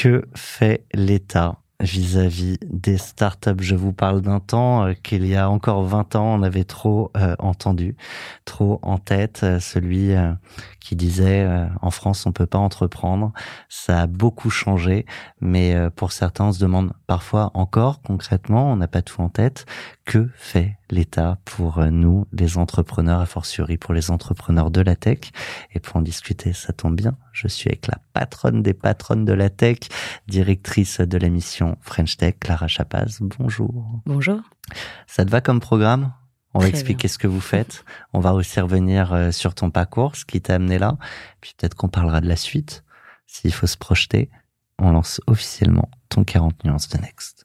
Que fait l'État vis-à-vis des startups? Je vous parle d'un temps euh, qu'il y a encore 20 ans, on avait trop euh, entendu, trop en tête, euh, celui qui disait en France on peut pas entreprendre. Ça a beaucoup changé, mais pour certains on se demande parfois encore concrètement, on n'a pas tout en tête, que fait l'État pour nous, les entrepreneurs, a fortiori pour les entrepreneurs de la tech? Et pour en discuter, ça tombe bien, je suis avec la patronne des patronnes de la tech, directrice de la mission French Tech, Clara Chapaz. Bonjour. Bonjour. Ça te va comme programme? On va expliquer ce que vous faites. On va aussi revenir euh, sur ton parcours, ce qui t'a amené là. Puis peut-être qu'on parlera de la suite. S'il faut se projeter, on lance officiellement ton 40 nuances de Next.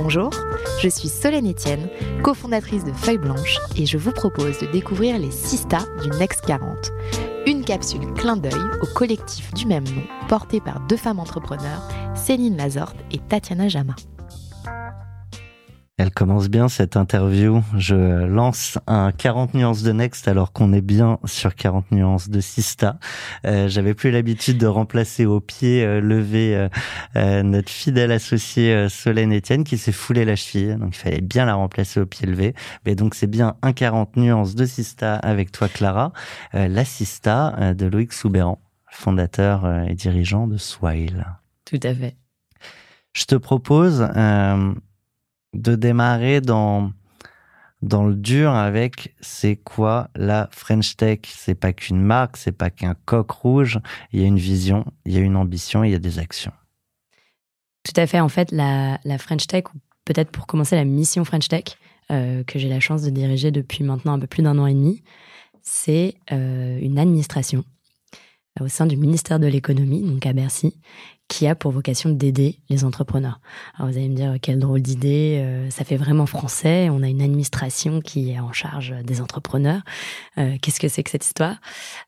Bonjour, je suis Solène Etienne, cofondatrice de Feuille Blanche, et je vous propose de découvrir les Sista du Next 40. Une capsule clin d'œil au collectif du même nom, porté par deux femmes entrepreneurs, Céline Lazorte et Tatiana Jama. Elle commence bien cette interview. Je lance un 40 nuances de Next alors qu'on est bien sur 40 nuances de Sista. Euh, J'avais plus l'habitude de remplacer au pied euh, levé euh, euh, notre fidèle associé Solène Etienne qui s'est foulé la cheville. Donc il fallait bien la remplacer au pied levé. Mais donc c'est bien un 40 nuances de Sista avec toi Clara. la Sista de Loïc Soubéran, fondateur et dirigeant de Swile. Tout à fait. Je te propose de démarrer dans dans le dur avec c'est quoi la French Tech? C'est pas qu'une marque, c'est pas qu'un coq rouge. Il y a une vision, il y a une ambition, il y a des actions. Tout à fait. En fait, la, French Tech, ou peut-être pour commencer la mission French Tech, euh, que j'ai la chance de diriger depuis maintenant un peu plus d'un an et demi, c'est euh, une administration au sein du ministère de l'économie, donc à Bercy, qui a pour vocation d'aider les entrepreneurs. Alors vous allez me dire quelle drôle d'idée, euh, ça fait vraiment français, on a une administration qui est en charge des entrepreneurs. Euh, qu'est-ce que c'est que cette histoire?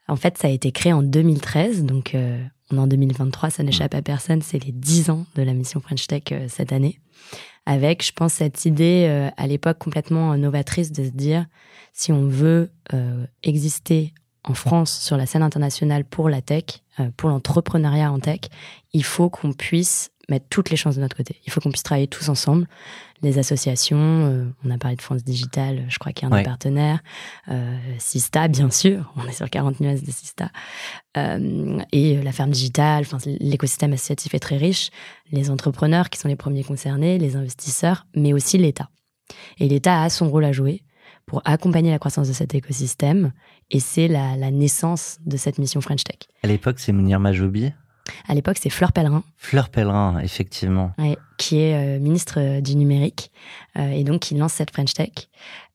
En fait, ça a été créé en 2013, donc euh, on est en 2023, ça n'échappe à personne, c'est les 10 ans de la mission French Tech cette année. Avec, je pense, cette idée à l'époque complètement novatrice de se dire, si on veut exister en France sur la scène internationale pour la tech, euh, pour l'entrepreneuriat en tech, il faut qu'on puisse mettre toutes les chances de notre côté. Il faut qu'on puisse travailler tous ensemble. Les associations, euh, on a parlé de France Digital, je crois qu'il y a un partenaire. Euh, Sista, bien sûr, on est sur 40 nuances de Sista. et la ferme digitale, l'écosystème associatif est très riche. Les entrepreneurs qui sont les premiers concernés, les investisseurs, mais aussi l'État. Et l'État a son rôle à jouer pour accompagner la croissance de cet écosystème. Et c'est la, naissance de cette mission French Tech. À l'époque, c'est Mounir Majoubi À l'époque, c'est Fleur Pellerin. Fleur Pellerin, effectivement. qui est euh, ministre euh, du numérique euh, et donc qui lance cette French Tech.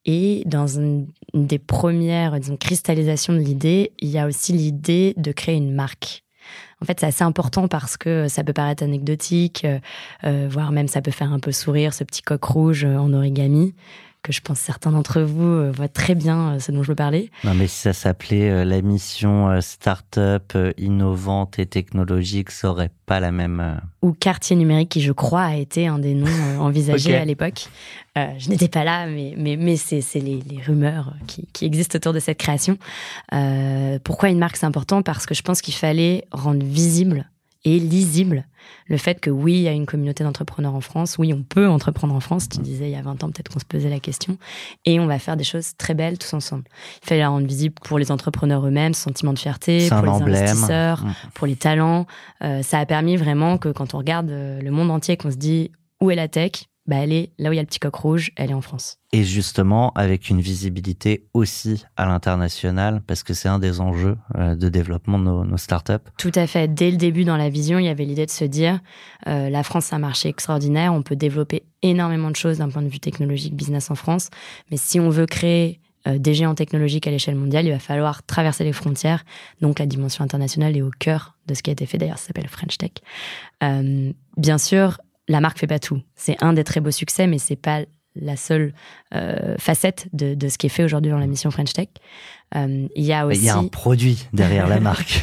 Et dans une, des premières disons, cristallisations de l'idée, il y a aussi l'idée de créer une marque. En fait, c'est assez important parce que ça peut paraître anecdotique, voire même ça peut faire un peu sourire, ce petit coq rouge en origami que je pense certains d'entre vous euh, voient très bien euh, ce dont je veux parler. Non, mais si ça s'appelait euh, la mission start-up innovante et technologique, ça aurait pas la même. Ou quartier numérique, qui je crois a été un des noms envisagés à l'époque. je n'étais pas là, mais, mais, mais c'est les, les, rumeurs qui, qui, existent autour de cette création. pourquoi une marque, c'est important? Parce que je pense qu'il fallait rendre visible et lisible le fait que oui, il y a une communauté d'entrepreneurs en France, oui, on peut entreprendre en France, tu disais il y a 20 ans peut-être qu'on se posait la question, et on va faire des choses très belles tous ensemble. Il fallait la rendre visible pour les entrepreneurs eux-mêmes, sentiment de fierté, pour les investisseurs, mm. pour les talents. Euh, ça a permis vraiment que quand on regarde euh, le monde entier, qu'on se dit où est la tech, bah, elle est là où il y a le petit coq rouge, elle est en France. Et justement, avec une visibilité aussi à l'international, parce que c'est un des enjeux euh, de développement de nos, startups. Tout à fait. Dès le début dans la vision, il y avait l'idée de se dire, euh, la France, c'est un marché extraordinaire, on peut développer énormément de choses d'un point de vue technologique, business en France, mais si on veut créer euh, des géants technologiques à l'échelle mondiale, il va falloir traverser les frontières. Donc la dimension internationale est au cœur de ce qui a été fait. D'ailleurs, ça s'appelle French Tech. Euh, bien sûr, la marque fait pas tout. C'est un des très beaux succès, mais c'est pas la seule euh, facette de, de, ce qui est fait aujourd'hui dans la mission French Tech. il y a aussi. Il y a un produit derrière la marque.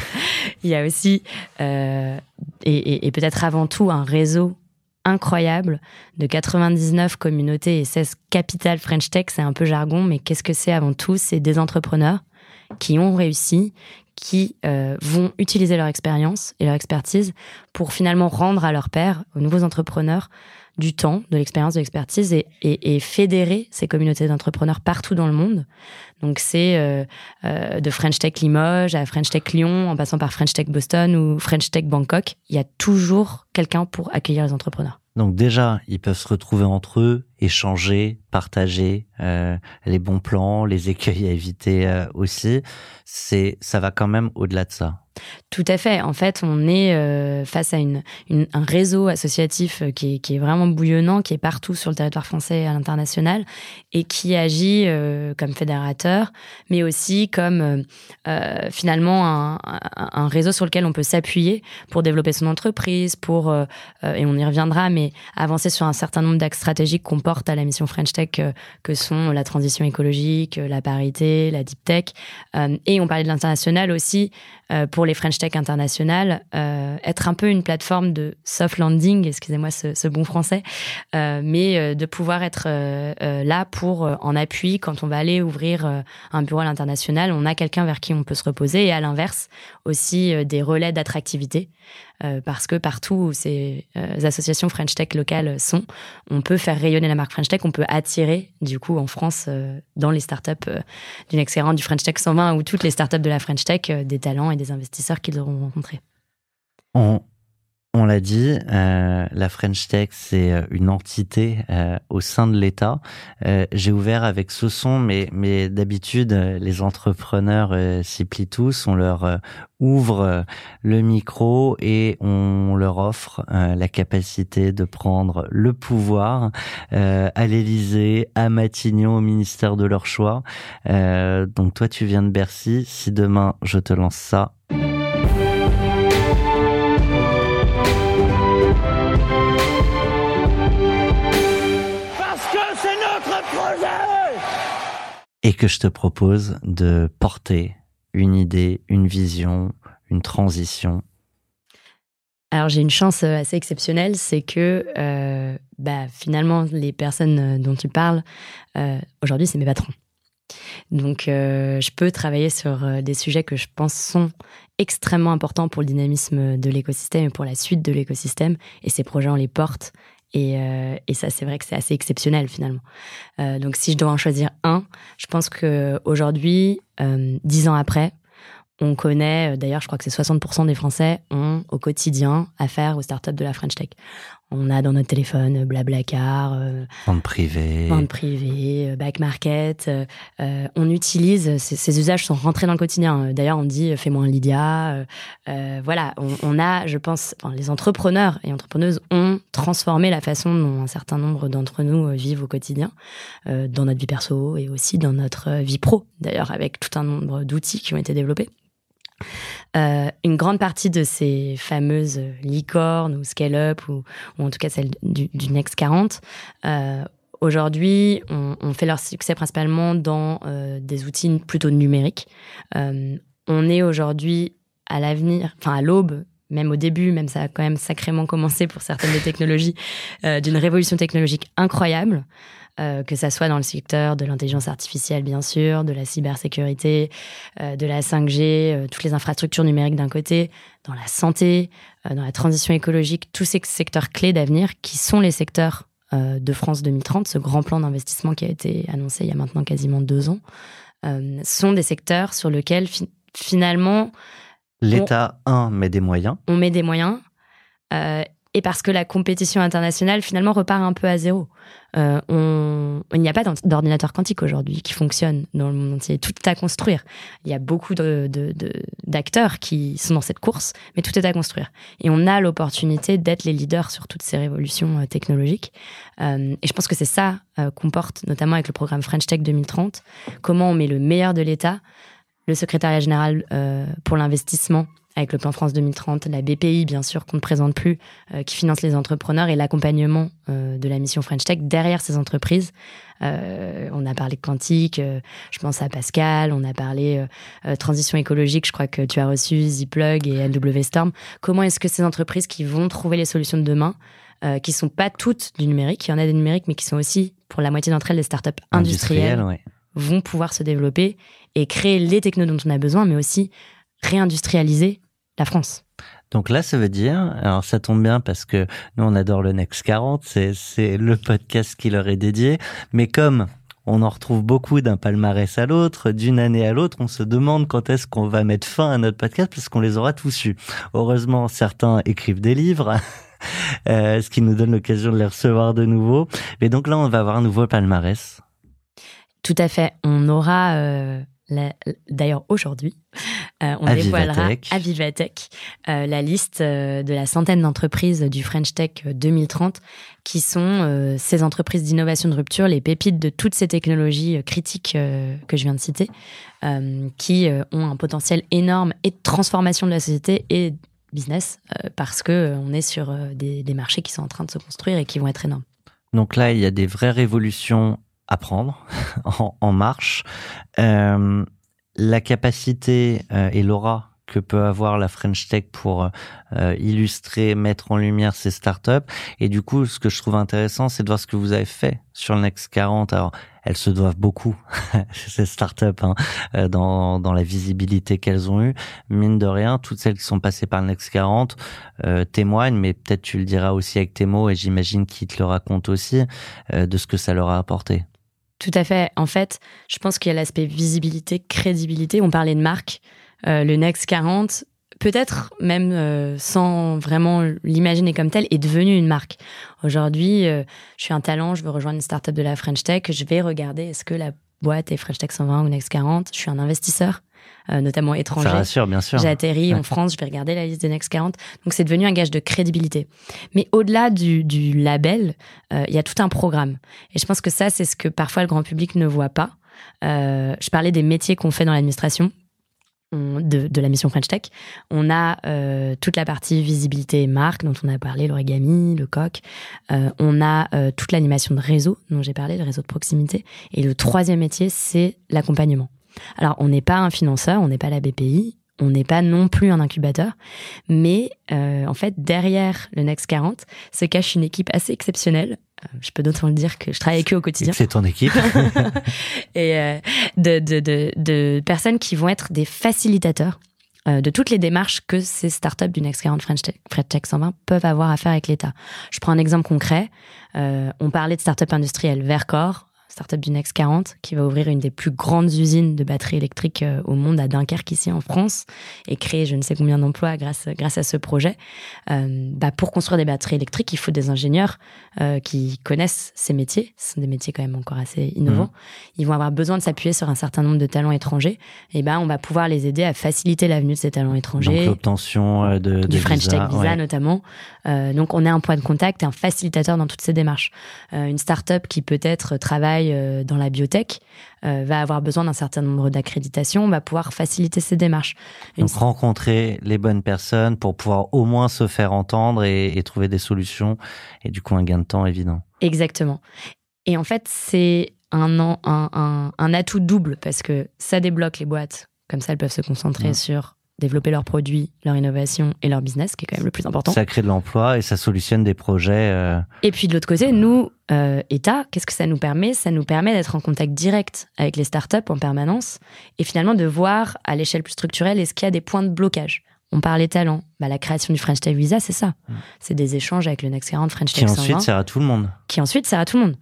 il y a aussi, et, et, et peut-être avant tout, un réseau incroyable de 99 communautés et 16 capitales French Tech. C'est un peu jargon, mais qu'est-ce que c'est avant tout? C'est des entrepreneurs qui ont réussi, qui euh, vont utiliser leur expérience et leur expertise pour finalement rendre à leur père, aux nouveaux entrepreneurs, du temps, de l'expérience, de l'expertise et, et, fédérer ces communautés d'entrepreneurs partout dans le monde. Donc c'est euh, euh, de French Tech Limoges à French Tech Lyon, en passant par French Tech Boston ou French Tech Bangkok. Il y a toujours quelqu'un pour accueillir les entrepreneurs. Donc déjà, ils peuvent se retrouver entre eux, échanger, partager euh, les bons plans, les écueils à éviter aussi. C'est, ça va quand même au-delà de ça. Tout à fait. En fait, on est euh, face à un réseau associatif euh, qui est, vraiment bouillonnant, qui est partout sur le territoire français et à l'international, et qui agit euh, comme fédérateur, mais aussi comme finalement un, un, réseau sur lequel on peut s'appuyer pour développer son entreprise, pour, et on y reviendra, mais avancer sur un certain nombre d'axes stratégiques qu'on porte à la mission French Tech, que sont la transition écologique, la parité, la deep tech, et on parlait de l'international aussi, pour les French Tech internationales, euh, être un peu une plateforme de soft landing, excusez-moi ce, bon français, euh, mais euh, de pouvoir être là pour en appui quand on va aller ouvrir un bureau à l'international, on a quelqu'un vers qui on peut se reposer et à l'inverse aussi des relais d'attractivité. parce que partout où ces associations French Tech locales sont, on peut faire rayonner la marque French Tech, on peut attirer, du coup, en France, dans les startups du Next du French Tech 120 ou toutes les startups de la French Tech, des talents et des investisseurs qu'ils auront rencontrés. On, on l'a dit, euh, la French Tech, c'est euh, une entité euh, au sein de l'État. J'ai ouvert avec ce son, mais, mais d'habitude, les entrepreneurs s'y plient tous. On leur ouvre le micro et on leur offre la capacité de prendre le pouvoir à l'Élysée, à Matignon, au ministère de leur choix. donc toi, tu viens de Bercy. Si demain, je te lance ça, et que je te propose de porter une idée, une vision, une transition alors j'ai une chance euh, assez exceptionnelle, c'est que euh, bah, finalement les personnes euh, dont tu parles, aujourd'hui c'est mes patrons. Donc je peux travailler sur des sujets que je pense sont extrêmement importants pour le dynamisme de l'écosystème et pour la suite de l'écosystème. Et ces projets, on les porte euh, et, ça, c'est vrai que c'est assez exceptionnel finalement. Euh, donc, si je dois en choisir un, je pense que aujourd'hui, euh, dix ans après, on connaît, d'ailleurs, je crois que c'est 60% des Français ont au quotidien affaire aux startups de la French Tech. On a dans notre téléphone Blablacar, euh, vente privée, vente privée, euh, back market. Euh, on utilise ces, usages sont rentrés dans le quotidien. D'ailleurs, on dit fais-moi un Lydia. voilà, on, a, je pense, les entrepreneurs et entrepreneuses ont transformé la façon dont un certain nombre d'entre nous vivent au quotidien, dans notre vie perso et aussi dans notre vie pro. D'ailleurs, avec tout un nombre d'outils qui ont été développés. Euh, une grande partie de ces fameuses licornes ou scale-up, ou, en tout cas celles du, Next 40, euh, aujourd'hui, on, fait leur succès principalement dans euh, des outils plutôt numériques. on est aujourd'hui à l'avenir, enfin à l'aube même au début, même ça a quand même sacrément commencé pour certaines des technologies, d'une révolution technologique incroyable. Euh, que ça soit dans le secteur de l'intelligence artificielle, bien sûr, de la cybersécurité, euh, de la 5G, euh, toutes les infrastructures numériques d'un côté, dans la santé, dans la transition écologique, tous ces secteurs clés d'avenir qui sont les secteurs de France 2030, ce grand plan d'investissement qui a été annoncé il y a maintenant quasiment deux ans, sont des secteurs sur lesquels finalement... L'État, un, met des moyens. On met des moyens et parce que la compétition internationale finalement repart un peu à zéro. Euh, on, il n'y a pas d'ordinateur quantique aujourd'hui qui fonctionne dans le monde entier. Tout est à construire. Il y a beaucoup d'acteurs de, de, qui sont dans cette course, mais tout est à construire. Et on a l'opportunité d'être les leaders sur toutes ces révolutions euh, technologiques. Euh, et je pense que c'est ça euh, qu'on porte, notamment avec le programme French Tech 2030. Comment on met le meilleur de l'État, le secrétariat général euh, pour l'investissement avec le plan France 2030, la BPI bien sûr qu'on ne présente plus, euh, qui finance les entrepreneurs et l'accompagnement euh, de la mission French Tech derrière ces entreprises. Euh, on a parlé quantique, je pense à Pascal, on a parlé transition écologique, je crois que tu as reçu Zplug et NW Storm. Comment est-ce que ces entreprises qui vont trouver les solutions de demain, qui sont pas toutes du numérique, il y en a des numériques, mais qui sont aussi pour la moitié d'entre elles des startups industrielles, industrielles vont pouvoir se développer et créer les technos dont on a besoin, mais aussi réindustrialiser la France. Donc là, ça veut dire, alors ça tombe bien parce que nous, on adore le Next 40, c'est le podcast qui leur est dédié, mais comme on en retrouve beaucoup d'un palmarès à l'autre, d'une année à l'autre, on se demande quand est-ce qu'on va mettre fin à notre podcast parce qu'on les aura tous eus. Heureusement, certains écrivent des livres. Euh, ce qui nous donne l'occasion de les recevoir de nouveau. Mais donc là, on va avoir un nouveau palmarès. Tout à fait. On aura euh, D'ailleurs, aujourd'hui, euh, on dévoilera à Vivatech euh, la liste euh, de la centaine d'entreprises du French Tech 2030 qui sont ces entreprises d'innovation de rupture, les pépites de toutes ces technologies critiques que je viens de citer, qui ont un potentiel énorme et de transformation de la société et business parce que on est sur des, des marchés qui sont en train de se construire et qui vont être énormes. Donc là, il y a des vraies révolutions à prendre en, marche. Euh, la capacité euh, et l'aura que peut avoir la French Tech pour euh, illustrer, mettre en lumière ces startups. Et du coup, ce que je trouve intéressant, c'est de voir ce que vous avez fait sur le Next 40. Alors, elles se doivent beaucoup, ces startups, hein, euh, dans, dans la visibilité qu'elles ont eue. Mine de rien, toutes celles qui sont passées par le Next 40 euh, témoignent, mais peut-être tu le diras aussi avec tes mots, et j'imagine qu'ils te le racontent aussi, de ce que ça leur a apporté. Tout à fait. En fait, je pense qu'il y a l'aspect visibilité, crédibilité. On parlait de marque. Euh, le Next 40, peut-être même euh, sans vraiment l'imaginer comme tel, est devenu une marque. Aujourd'hui, euh, je suis un talent, je veux rejoindre une startup de la French Tech, je vais regarder est-ce que la boîte est French Tech 120 ou Next 40. Je suis un investisseur. Euh, notamment étrangers. Ça rassure, bien sûr. J'ai atterri en France, je vais regarder la liste des Next 40. Donc c'est devenu un gage de crédibilité. Mais au-delà du, du, label, euh, il y a tout un programme. Et je pense que ça, c'est ce que parfois le grand public ne voit pas. Euh, je parlais des métiers qu'on fait dans l'administration. De, de, la mission French Tech. On a euh, toute la partie visibilité et marque dont on a parlé, l'origami, le coq. Euh, on a euh, toute l'animation de réseau dont j'ai parlé, le réseau de proximité. Et le troisième métier, c'est l'accompagnement. Alors, on n'est pas un financeur, on n'est pas la BPI, on n'est pas non plus un incubateur, mais euh, en fait, derrière le Next 40 se cache une équipe assez exceptionnelle. Euh, je peux d'autant le dire que je travaille avec eux au quotidien. C'est ton équipe. et euh, de, de, de, de, personnes qui vont être des facilitateurs de toutes les démarches que ces startups du Next 40 French Tech, French Tech 120 peuvent avoir à faire avec l'État. Je prends un exemple concret. on parlait de startups industrielles. Vercor, startup du Next 40, qui va ouvrir une des plus grandes usines de batteries électriques euh, au monde à Dunkerque, ici en France, et créer je ne sais combien d'emplois grâce, grâce à ce projet. Euh, bah pour construire des batteries électriques, il faut des ingénieurs euh, qui connaissent ces métiers. Ce sont des métiers quand même encore assez innovants. Mmh. Ils vont avoir besoin de s'appuyer sur un certain nombre de talents étrangers. Et ben, on va pouvoir les aider à faciliter l'avenue de ces talents étrangers. Donc l'obtention de, du French Tech Visa notamment. donc on est un point de contact et un facilitateur dans toutes ces démarches. une start-up qui peut-être travaille euh, dans la biotech euh, va avoir besoin d'un certain nombre d'accréditations, va pouvoir faciliter ces démarches. Donc rencontrer les bonnes personnes pour pouvoir au moins se faire entendre et, trouver des solutions et du coup un gain de temps évident. Exactement. Et en fait, c'est un, un, un, atout double parce que ça débloque les boîtes, comme ça elles peuvent se concentrer sur développer leurs produits, leur innovation et leur business, qui est quand même le plus important. Ça crée de l'emploi et ça solutionne des projets. Euh, et puis de l'autre côté, nous, euh, État, qu'est-ce que ça nous permet? Ça nous permet d'être en contact direct avec les startups en permanence et finalement de voir à l'échelle plus structurelle est-ce qu'il y a des points de blocage? On parlait talent. Bah, la création du French Tech Visa, c'est ça. Mm. C'est des échanges avec le Next 40 French Tech Qui ensuite sert à tout le monde. Qui ensuite sert à tout le monde.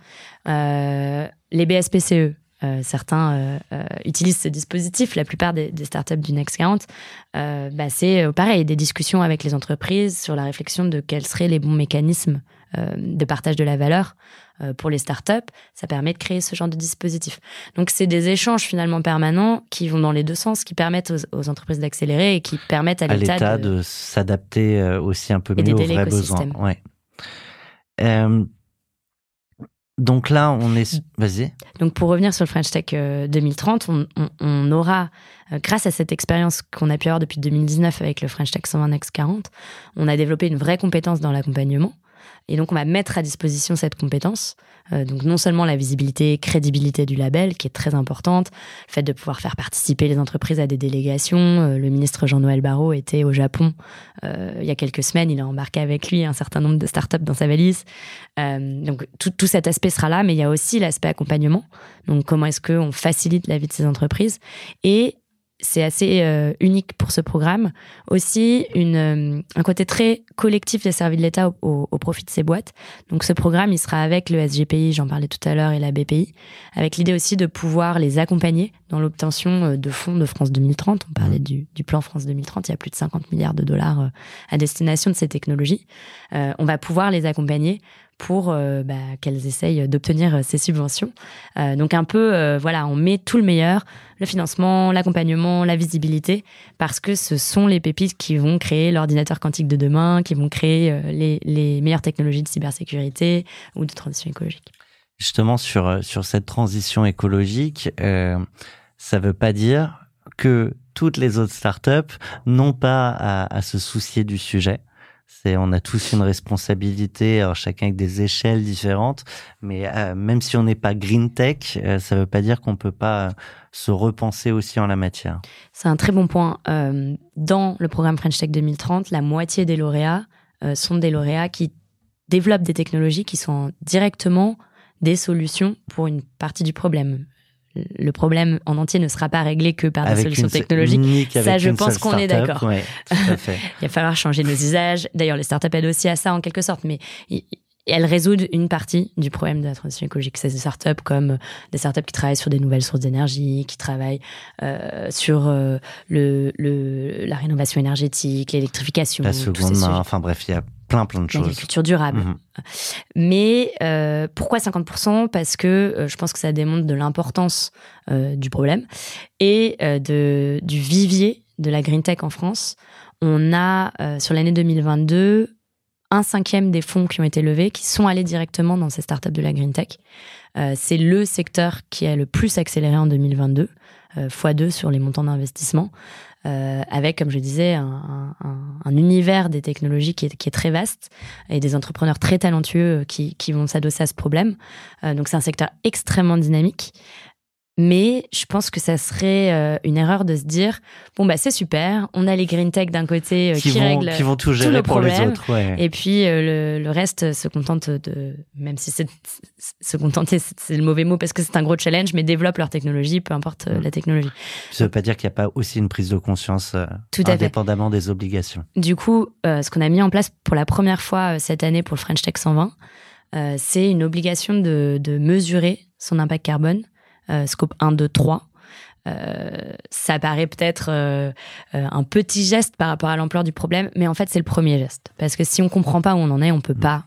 Euh, les BSPCE, certains utilisent ce dispositif, la plupart des, startups du Next 40, bah, c'est pareil, des discussions avec les entreprises sur la réflexion de quels seraient les bons mécanismes de partage de la valeur euh, pour les startups, ça permet de créer ce genre de dispositif. Donc c'est des échanges finalement permanents qui vont dans les deux sens, qui permettent aux, entreprises d'accélérer et qui permettent à, l'État de, s'adapter euh, aussi un peu mieux aux vrais besoins. Ouais. Euh, donc là, on est. Vas-y. Donc pour revenir sur le French Tech 2030, on, on aura, grâce à cette expérience qu'on a pu avoir depuis 2019 avec le French Tech 120 X40, on a développé une vraie compétence dans l'accompagnement. Et donc, on va mettre à disposition cette compétence. Euh, donc, non seulement la visibilité, crédibilité du label, qui est très importante, le fait de pouvoir faire participer les entreprises à des délégations. Euh, le ministre Jean-Noël Barrot était au Japon euh, il y a quelques semaines. Il a embarqué avec lui un certain nombre de startups dans sa valise. donc, tout, cet aspect sera là, mais il y a aussi l'aspect accompagnement. Donc, comment est-ce qu'on facilite la vie de ces entreprises? Et c'est assez euh, unique pour ce programme. Aussi, une, euh, un côté très collectif des services de l'État au, profit de ces boîtes. Donc, ce programme, il sera avec le SGPI, j'en parlais tout à l'heure, et la BPI, avec l'idée aussi de pouvoir les accompagner dans l'obtention euh, de fonds de France 2030. On parlait du, du, plan France 2030, il y a plus de 50 milliards de dollars à destination de ces technologies. on va pouvoir les accompagner pour euh, bah, qu'elles essayent d'obtenir euh, ces subventions. Euh, donc un peu, voilà, on met tout le meilleur, le financement, l'accompagnement, la visibilité, parce que ce sont les pépites qui vont créer l'ordinateur quantique de demain, qui vont créer les, meilleures technologies de cybersécurité ou de transition écologique. Justement, sur, sur cette transition écologique, ça ne veut pas dire que toutes les autres startups n'ont pas à se soucier du sujet on a tous une responsabilité, chacun avec des échelles différentes, mais euh, même si on n'est pas green tech, euh, ça ne veut pas dire qu'on peut pas euh, se repenser aussi en la matière. C'est un très bon point. dans le programme French Tech 2030, la moitié des lauréats sont des lauréats qui développent des technologies qui sont directement des solutions pour une partie du problème le problème en entier ne sera pas réglé que par des solutions technologiques. Ça, je pense qu'on est d'accord. Il va falloir changer nos usages. D'ailleurs, les startups aident aussi à ça en quelque sorte, mais elles résoudent une partie du problème de la transition écologique. C'est des startups comme des startups qui travaillent sur des nouvelles sources d'énergie, qui travaillent euh, sur euh, le, la rénovation énergétique, l'électrification. La seconde main, enfin bref, il y a plein plein de choses. L'agriculture durable. Mhm. Mais euh, pourquoi 50% Parce que euh, je pense que ça démontre de l'importance euh, du problème et de, du vivier de la green tech en France. On a sur l'année 2022 un cinquième des fonds qui ont été levés qui sont allés directement dans ces startups de la green tech. C'est le secteur qui a le plus accéléré en 2022, x2 sur les montants d'investissement. Euh, avec, comme je disais, un, univers des technologies qui est, très vaste et des entrepreneurs très talentueux qui, qui vont s'adosser à ce problème. Euh, donc c'est un secteur extrêmement dynamique. Mais je pense que ça serait euh, une erreur de se dire bon bah c'est super, on a les green tech d'un côté euh, qui, règlent qui vont tout gérer pour les autres, et puis euh, le, reste se contente de même si c'est se contenter c'est le mauvais mot parce que c'est un gros challenge, mais développe leur technologie, peu importe mm. la technologie. Ça veut pas dire qu'il n'y a pas aussi une prise de conscience tout indépendamment des obligations. Du coup, ce qu'on a mis en place pour la première fois cette année pour le French Tech 120, c'est une obligation de, de mesurer son impact carbone scope 1, 2, 3. ça paraît peut-être euh, euh, un petit geste par rapport à l'ampleur du problème, mais en fait c'est le premier geste. Parce que si on comprend pas où on en est, on peut pas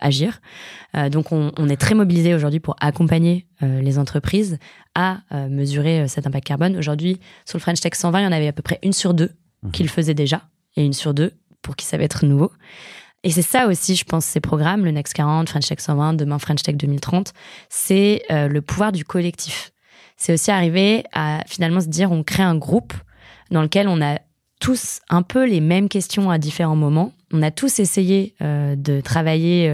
agir. donc on, est très mobilisé aujourd'hui pour accompagner les entreprises à mesurer cet impact carbone. Aujourd'hui, sur le French Tech 120, il y en avait à peu près une sur deux mhm. qui le faisaient déjà, et une sur deux pour qui ça va être nouveau. Et c'est ça aussi, je pense, ces programmes, le Next 40, French Tech 120, demain French Tech 2030, c'est euh, le pouvoir du collectif. C'est aussi arriver à finalement se dire, on crée un groupe dans lequel on a tous un peu les mêmes questions à différents moments. On a tous essayé euh, de travailler,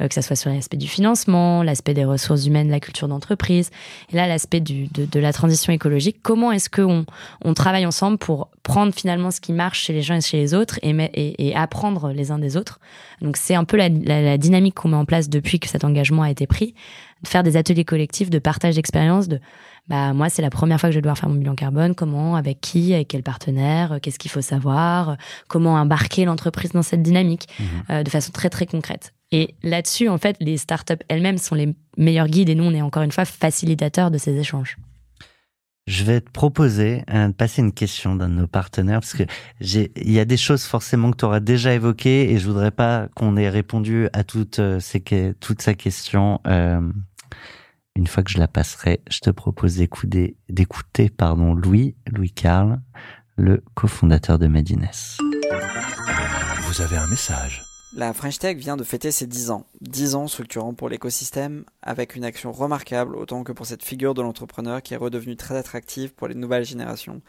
euh, que ce soit sur l'aspect du financement, l'aspect des ressources humaines, la culture d'entreprise, et là l'aspect de, de, la transition écologique. Comment est-ce qu'on on travaille ensemble pour prendre finalement ce qui marche chez les gens et chez les autres et, et, et apprendre les uns des autres? Donc c'est un peu la, la, la dynamique qu'on met en place depuis que cet engagement a été pris, de faire des ateliers collectifs de partage d'expériences, de bah moi c'est la première fois que je vais devoir faire mon bilan carbone, comment, avec qui, avec quel partenaire, euh, qu'est-ce qu'il faut savoir, euh, comment embarquer l'entreprise dans cette dynamique mhm. euh, de façon très très concrète. Et là-dessus, en fait, les startups elles-mêmes sont les meilleurs guides et nous, on est encore une fois facilitateurs de ces échanges. Je vais te proposer euh, de passer une question d'un de nos partenaires parce que j'ai, il y a des choses forcément que tu auras déjà évoquées et je voudrais pas qu'on ait répondu à toutes ces, toutes sa questions. Euh, une fois que je la passerai, je te propose d'écouter, d'écouter pardon, Louis, Louis Carl, le cofondateur de Medines. Vous avez un message. La French Tech vient de fêter ses 10 ans. 10 ans structurant pour l'écosystème, avec une action remarquable autant que pour cette figure de l'entrepreneur qui est redevenue très attractive pour les nouvelles générations,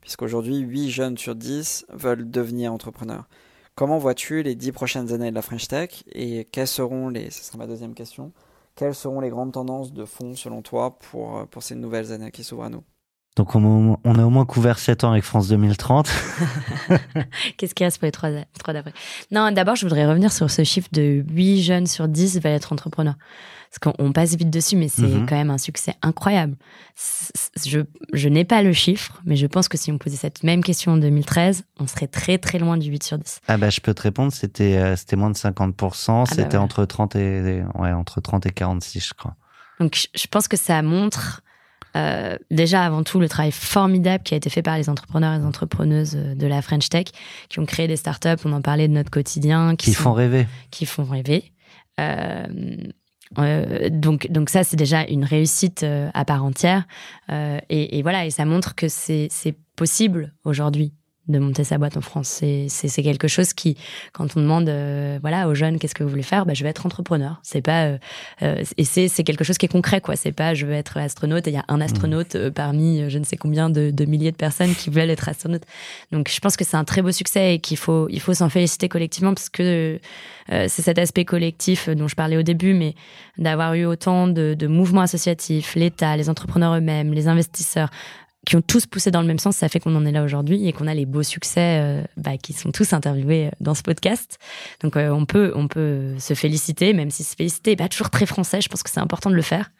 puisqu'aujourd'hui 8 jeunes sur 10 veulent devenir entrepreneurs. Comment vois-tu les 10 prochaines années de la French Tech et quelles seront les, ce sera ma deuxième question, quelles seront les grandes tendances de fond selon toi pour, pour ces nouvelles années qui s'ouvrent à nous? Donc on, a au moins couvert 7 ans avec France 2030. Qu'est-ce qu'il reste pour les 3, d'après Non, d'abord, je voudrais revenir sur ce chiffre de 8 jeunes sur 10 veulent être entrepreneurs. Parce qu'on passe vite dessus, mais c'est mhm. quand même un succès incroyable. Je, je n'ai pas le chiffre, mais je pense que si on posait cette même question en 2013, on serait très très loin du 8 sur 10. Ah bah je peux te répondre, c'était euh, moins de 50%, ah bah c'était entre 30 et ouais, entre 30 et 46 je crois. Donc je pense que ça montre euh, déjà avant tout le travail formidable qui a été fait par les entrepreneurs et les entrepreneuses euh, de la French Tech, qui ont créé des startups, on en parlait de notre quotidien. Qui, font rêver. Qui font rêver. Euh, donc, donc ça, c'est déjà une réussite à part entière. Et, et, voilà, et ça montre que c'est possible aujourd'hui de monter sa boîte en France. C'est quelque chose qui, quand on demande euh, voilà aux jeunes qu'est-ce que vous voulez faire, bah, je vais être entrepreneur. C'est pas euh, euh, et c'est quelque chose qui est concret quoi. C'est pas je veux être astronaute il y a un astronaute mmh. parmi je ne sais combien de, de, milliers de personnes qui veulent être astronaute. Donc je pense que c'est un très beau succès et qu'il faut il faut s'en féliciter collectivement parce que c'est cet aspect collectif dont je parlais au début, mais d'avoir eu autant de, de mouvements associatifs, l'État, les entrepreneurs eux-mêmes, les investisseurs qui ont tous poussé dans le même sens, ça fait qu'on en est là aujourd'hui et qu'on a les beaux succès euh, bah, qui sont tous interviewés euh, dans ce podcast. Donc euh, on peut on peut se féliciter, même si se féliciter n'est toujours très français. Je pense que c'est important de le faire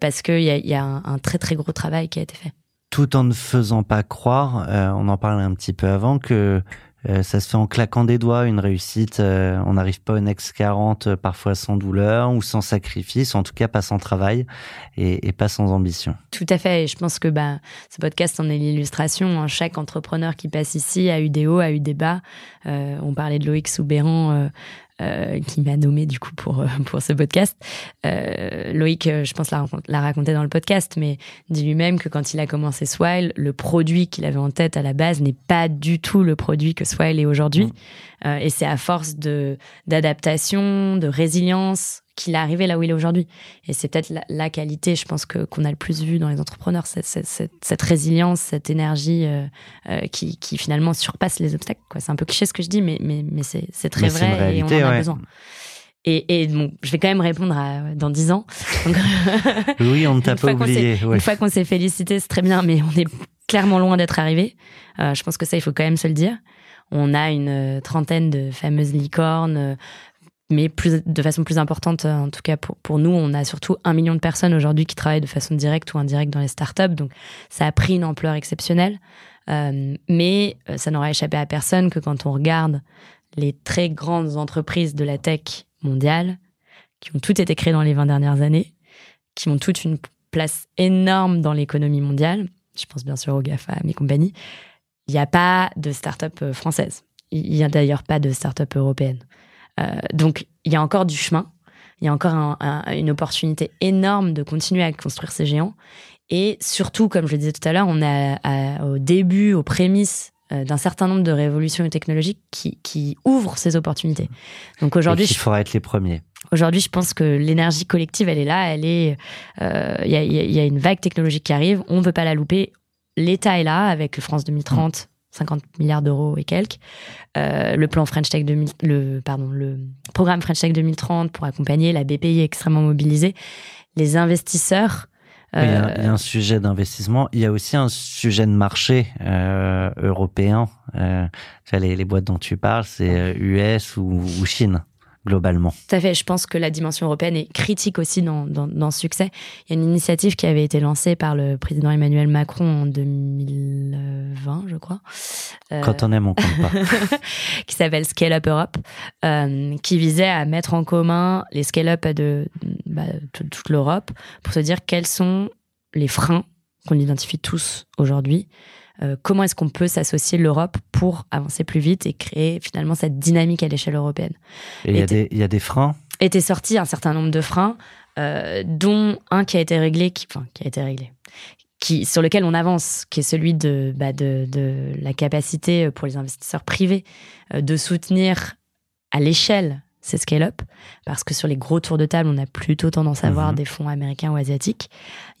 parce qu'il y a, y a un, très très gros travail qui a été fait. Tout en ne faisant pas croire, on en parlait un petit peu avant que euh, ça se fait en claquant des doigts, une réussite. Euh, on n'arrive pas au Next 40 euh, parfois sans douleur ou sans sacrifice, en tout cas pas sans travail et, pas sans ambition. Tout à fait. Et je pense que bah, ce podcast en est l'illustration. Hein. Chaque entrepreneur qui passe ici a eu des hauts, a eu des bas. on parlait de Loïc Soubéran euh, qui m'a nommé du coup pour euh, pour ce podcast. Euh, Loïc, euh, je pense l'a, l'a raconté dans le podcast, mais dit lui-même que quand il a commencé Swile, le produit qu'il avait en tête à la base n'est pas du tout le produit que Swile est aujourd'hui. Mmh. et c'est à force de d'adaptation, de résilience, qu'il est arrivé là où il est aujourd'hui. Et c'est peut-être la, qualité, je pense, que qu'on a le plus vu dans les entrepreneurs, cette, cette, cette résilience, cette énergie euh, euh, qui, qui, finalement surpasse les obstacles. Quoi. C'est un peu cliché ce que je dis, mais, mais, mais c'est, c'est très vrai et on en a besoin. Et, et, bon, je vais quand même répondre à, dans dix ans. oui, on ne t'a pas oublié. Une fois qu'on s'est félicité, c'est très bien, mais on est clairement loin d'être arrivé. Euh, je pense que ça, il faut quand même se le dire. On a une trentaine de fameuses licornes, mais plus, de façon plus importante, euh, en tout cas pour, pour nous, on a surtout un million de personnes aujourd'hui qui travaillent de façon directe ou indirecte dans les startups. Donc ça a pris une ampleur exceptionnelle. Euh, mais euh, ça n'aura échappé à personne que quand on regarde les très grandes entreprises de la tech mondiale, qui ont toutes été créées dans les 20 dernières années, qui ont toutes une place énorme dans l'économie mondiale, je pense bien sûr aux GAFA, à mes compagnies, il n'y a pas de start-up française. Il n'y a d'ailleurs pas de start-up européenne. Euh, donc, il y a encore du chemin. Il y a encore une opportunité énorme de continuer à construire ces géants. Et surtout, comme je le disais tout à l'heure, on est au début, aux prémices euh, d'un certain nombre de révolutions technologiques qui, qui ouvrent ces opportunités. Donc aujourd'hui, il faudra être les premiers. Aujourd'hui, je pense que l'énergie collective, elle est là. Elle est, euh, il y, a, y, a, une vague technologique qui arrive. On ne veut pas la louper. L'État est là avec France 2030. 50 milliards d'euros et quelques. Euh, le plan French Tech 2000, le, pardon, le programme French Tech 2030 pour accompagner la BPI est extrêmement mobilisée. Les investisseurs. il, y a, un sujet d'investissement. Il y a aussi un sujet de marché euh, européen. Euh, les, les, boîtes dont tu parles, c'est US ou, ou Chine. Globalement. Tout à fait. Je pense que la dimension européenne est critique aussi dans, dans, dans ce succès. Il y a une initiative qui avait été lancée par le président Emmanuel Macron en 2020, je crois. Euh, Quand on aime, on compte pas. qui s'appelle Scale Up Europe, euh, qui visait à mettre en commun les scale-up de, bah, de toute l'Europe pour se dire quels sont les freins qu'on identifie tous aujourd'hui euh, comment est-ce qu'on peut s'associer l'Europe pour avancer plus vite et créer finalement cette dynamique à l'échelle européenne. Et il y, y, a des freins Était sorti un certain nombre de freins, euh, dont un qui a été réglé, qui, enfin, qui a été réglé, qui, sur lequel on avance, qui est celui de, bah, de, de la capacité pour les investisseurs privés euh, de soutenir à l'échelle ces scale-up, parce que sur les gros tours de table, on a plutôt tendance à voir mhm. des fonds américains ou asiatiques.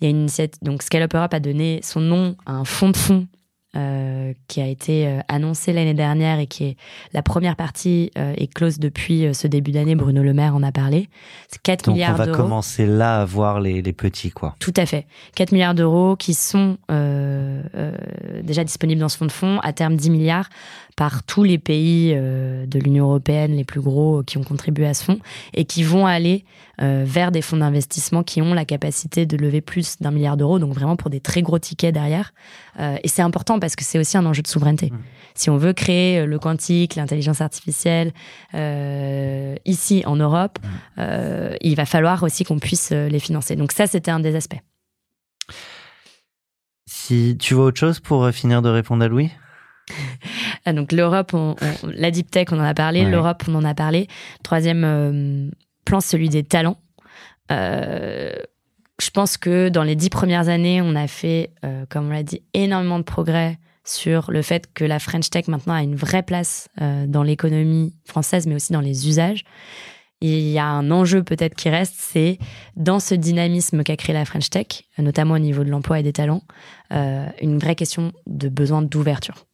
Il y a une donc Scale-up Europe a donné son nom à un fonds de fonds euh, qui a été euh, annoncé l'année dernière et qui est la première partie euh, est close depuis ce début d'année. Bruno Le Maire en a parlé. C'est 4 milliards d'euros. On va commencer là à voir les, les, petits, quoi. Tout à fait. 4 milliards d'euros qui sont déjà disponibles dans ce fonds de fonds. À terme, 10 milliards par tous les pays de l'Union européenne, les plus gros qui ont contribué à ce fonds, et qui vont aller vers des fonds d'investissement qui ont la capacité de lever plus d'un milliard d'euros, donc vraiment pour des très gros tickets derrière. et c'est important parce que c'est aussi un enjeu de souveraineté. Mmh. Si on veut créer euh, le quantique, l'intelligence artificielle euh, ici en Europe, mmh. euh, il va falloir aussi qu'on puisse les financer. Donc ça, c'était un des aspects. Si tu vois autre chose pour finir de répondre à Louis? Donc l'Europe, la deep tech, on en a parlé. L'Europe, on en a parlé. Troisième plan, celui des talents. Euh, je pense que dans les dix premières années, on a fait, euh, comme on l'a dit, énormément de progrès sur le fait que la French Tech maintenant a une vraie place euh, dans l'économie française, mais aussi dans les usages. Il y a un enjeu peut-être qui reste, c'est dans ce dynamisme qu'a créé la French Tech, notamment au niveau de l'emploi et des talents, euh, une vraie question de besoin d'ouverture.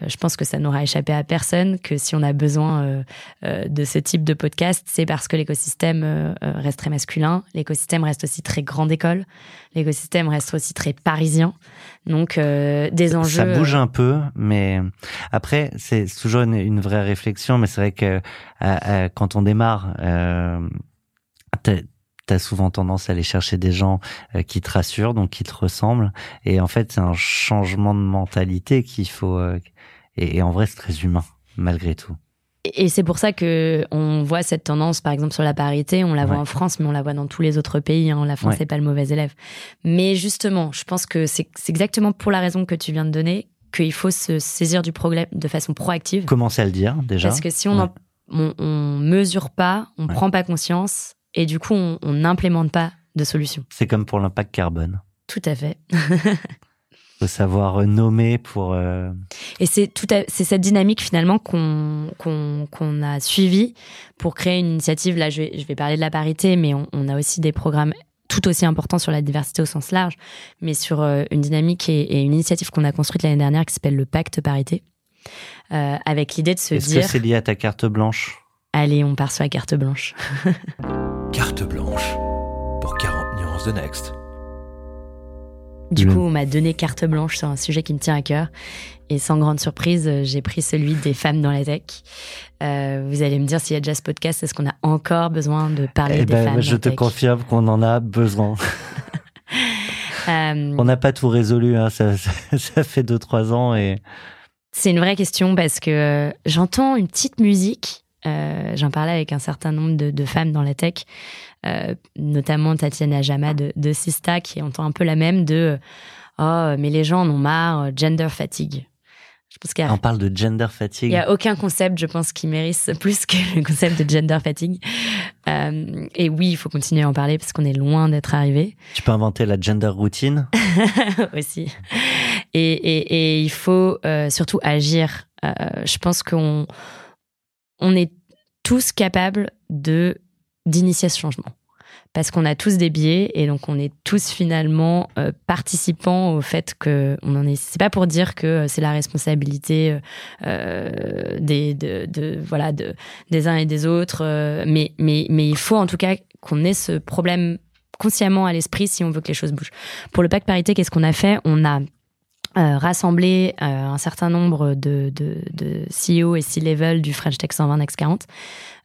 Euh, je pense que ça n'aura échappé à personne que si on a besoin euh, euh, de ce type de podcast, c'est parce que l'écosystème reste très masculin, l'écosystème reste aussi très grande école, l'écosystème reste aussi très parisien. Donc des enjeux. Ça bouge un peu, mais après c'est toujours une, vraie réflexion. Mais c'est vrai que quand on démarre, t'as souvent tendance à aller chercher des gens qui te rassurent, donc qui te ressemblent. Et en fait, c'est un changement de mentalité qu'il faut et, en vrai, c'est très humain, malgré tout. Et c'est pour ça que on voit cette tendance, par exemple sur la parité, on la voit en France, mais on la voit dans tous les autres pays. Hein. La France n'est pas le mauvais élève. Mais justement, je pense que c'est exactement pour la raison que tu viens de donner qu'il faut se saisir du problème de façon proactive. Commencer à le dire déjà. Parce que si on on, mesure pas, on prend pas conscience, et du coup on n'implémente pas de solution. C'est comme pour l'impact carbone. Tout à fait. savoir nommer pour. Euh, Et c'est tout, c'est cette dynamique finalement qu'on qu'on a suivi pour créer une initiative. Là, je vais, je vais parler de la parité, mais on, a aussi des programmes tout aussi importants sur la diversité au sens large, mais sur euh, une dynamique et, une initiative qu'on a construite l'année dernière qui s'appelle le Pacte Parité, euh, avec l'idée de se dire. Est-ce que c'est lié à ta carte blanche? Allez, on part sur la carte blanche. carte blanche pour 40 nuances de Next. Du coup, on m'a donné carte blanche sur un sujet qui me tient à cœur. Et sans grande surprise, j'ai pris celui des femmes dans la tech. Euh, vous allez me dire s'il y a déjà ce podcast, est-ce qu'on a encore besoin de parler eh des ben, femmes Je te confirme qu'on en a besoin. Euh, on n'a pas tout résolu, hein. ça, ça, fait 2-3 ans. et C'est une vraie question parce que euh, j'entends une petite musique. J'en parlais avec un certain nombre de, de femmes dans la tech euh, notamment Tatiana Jama de, de, Sista, qui entend un peu la même de Oh, mais les gens en ont marre, gender fatigue. Je pense On parle de gender fatigue. Il n'y a aucun concept, je pense, qui mérite plus que le concept de gender fatigue. Euh, et oui, il faut continuer à en parler parce qu'on est loin d'être arrivé. Tu peux inventer la gender routine aussi. Et, et, et, il faut euh, surtout agir. Euh, je pense qu'on on est tous capables de d'initier ce changement. Parce qu'on a tous des biais et donc on est tous finalement euh, participants au fait que on en est. C'est pas pour dire que euh, c'est la responsabilité euh, des de, de, voilà de, des uns et des autres, mais mais mais il faut en tout cas qu'on ait ce problème consciemment à l'esprit si on veut que les choses bougent. Pour le pacte parité, qu'est-ce qu'on a fait? On a rassembler un certain nombre de, de, de CEO et C-level du French Tech 120 Next 40.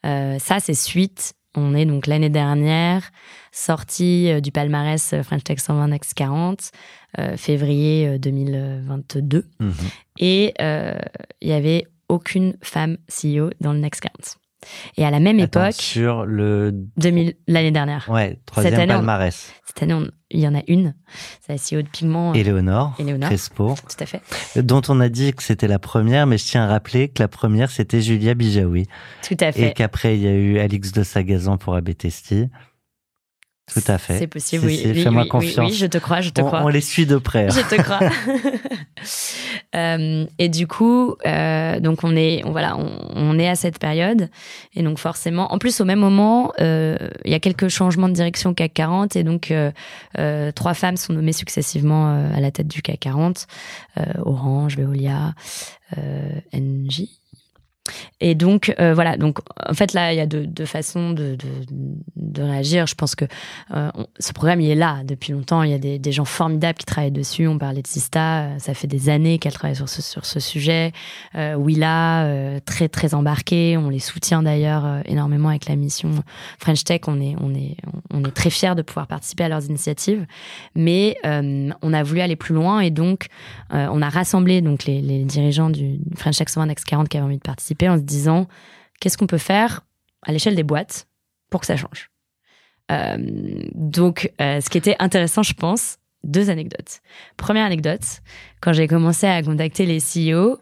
ça, c'est suite on est donc l'année dernière sorti du palmarès French Tech 120 Next 40, février 2022. Et il y avait aucune femme CEO dans le Next 40. Et à la même époque. Sur le. L'année dernière. Ouais, troisième palmarès. cette année, il y en a une. C'est la CEO de Pigment. Éléonore. Éléonore. Crespo. Tout à fait. Dont on a dit que c'était la première, mais je tiens à rappeler que la première, c'était Julia Bijawi. Tout à fait. Et qu'après, il y a eu Alix de Sagazan pour Abetesti. Tout à fait. C'est possible, oui. Fais-moi confiance. Oui, je te crois, je te on, crois. On les suit de près. Je te crois. euh, et du coup, euh, donc on est, on, voilà, on, on, est à cette période, et donc forcément, en plus au même moment, euh, il y a quelques changements de direction au CAC 40, et donc trois femmes sont nommées successivement à la tête du CAC 40 Orange, Veolia, NJ. Et donc euh, voilà, donc en fait là il y a deux, deux façons de, de, de, réagir. Je pense que euh, ce programme il est là depuis longtemps. Il y a des, des, gens formidables qui travaillent dessus. On parlait de Sista, euh, ça fait des années qu'elle travaille sur ce, sur ce sujet. Euh, Willa, euh, très très embarquée. On les soutient d'ailleurs euh, énormément avec la mission French Tech. On est on est on est très fiers de pouvoir participer à leurs initiatives, mais on a voulu aller plus loin et donc on a rassemblé donc les, les dirigeants du French Tech 120 X40 qui avaient envie de participer en se disant qu'est-ce qu'on peut faire à l'échelle des boîtes pour que ça change. Euh, donc, euh, ce qui était intéressant, je pense, deux anecdotes. Première anecdote, quand j'ai commencé à contacter les CEO,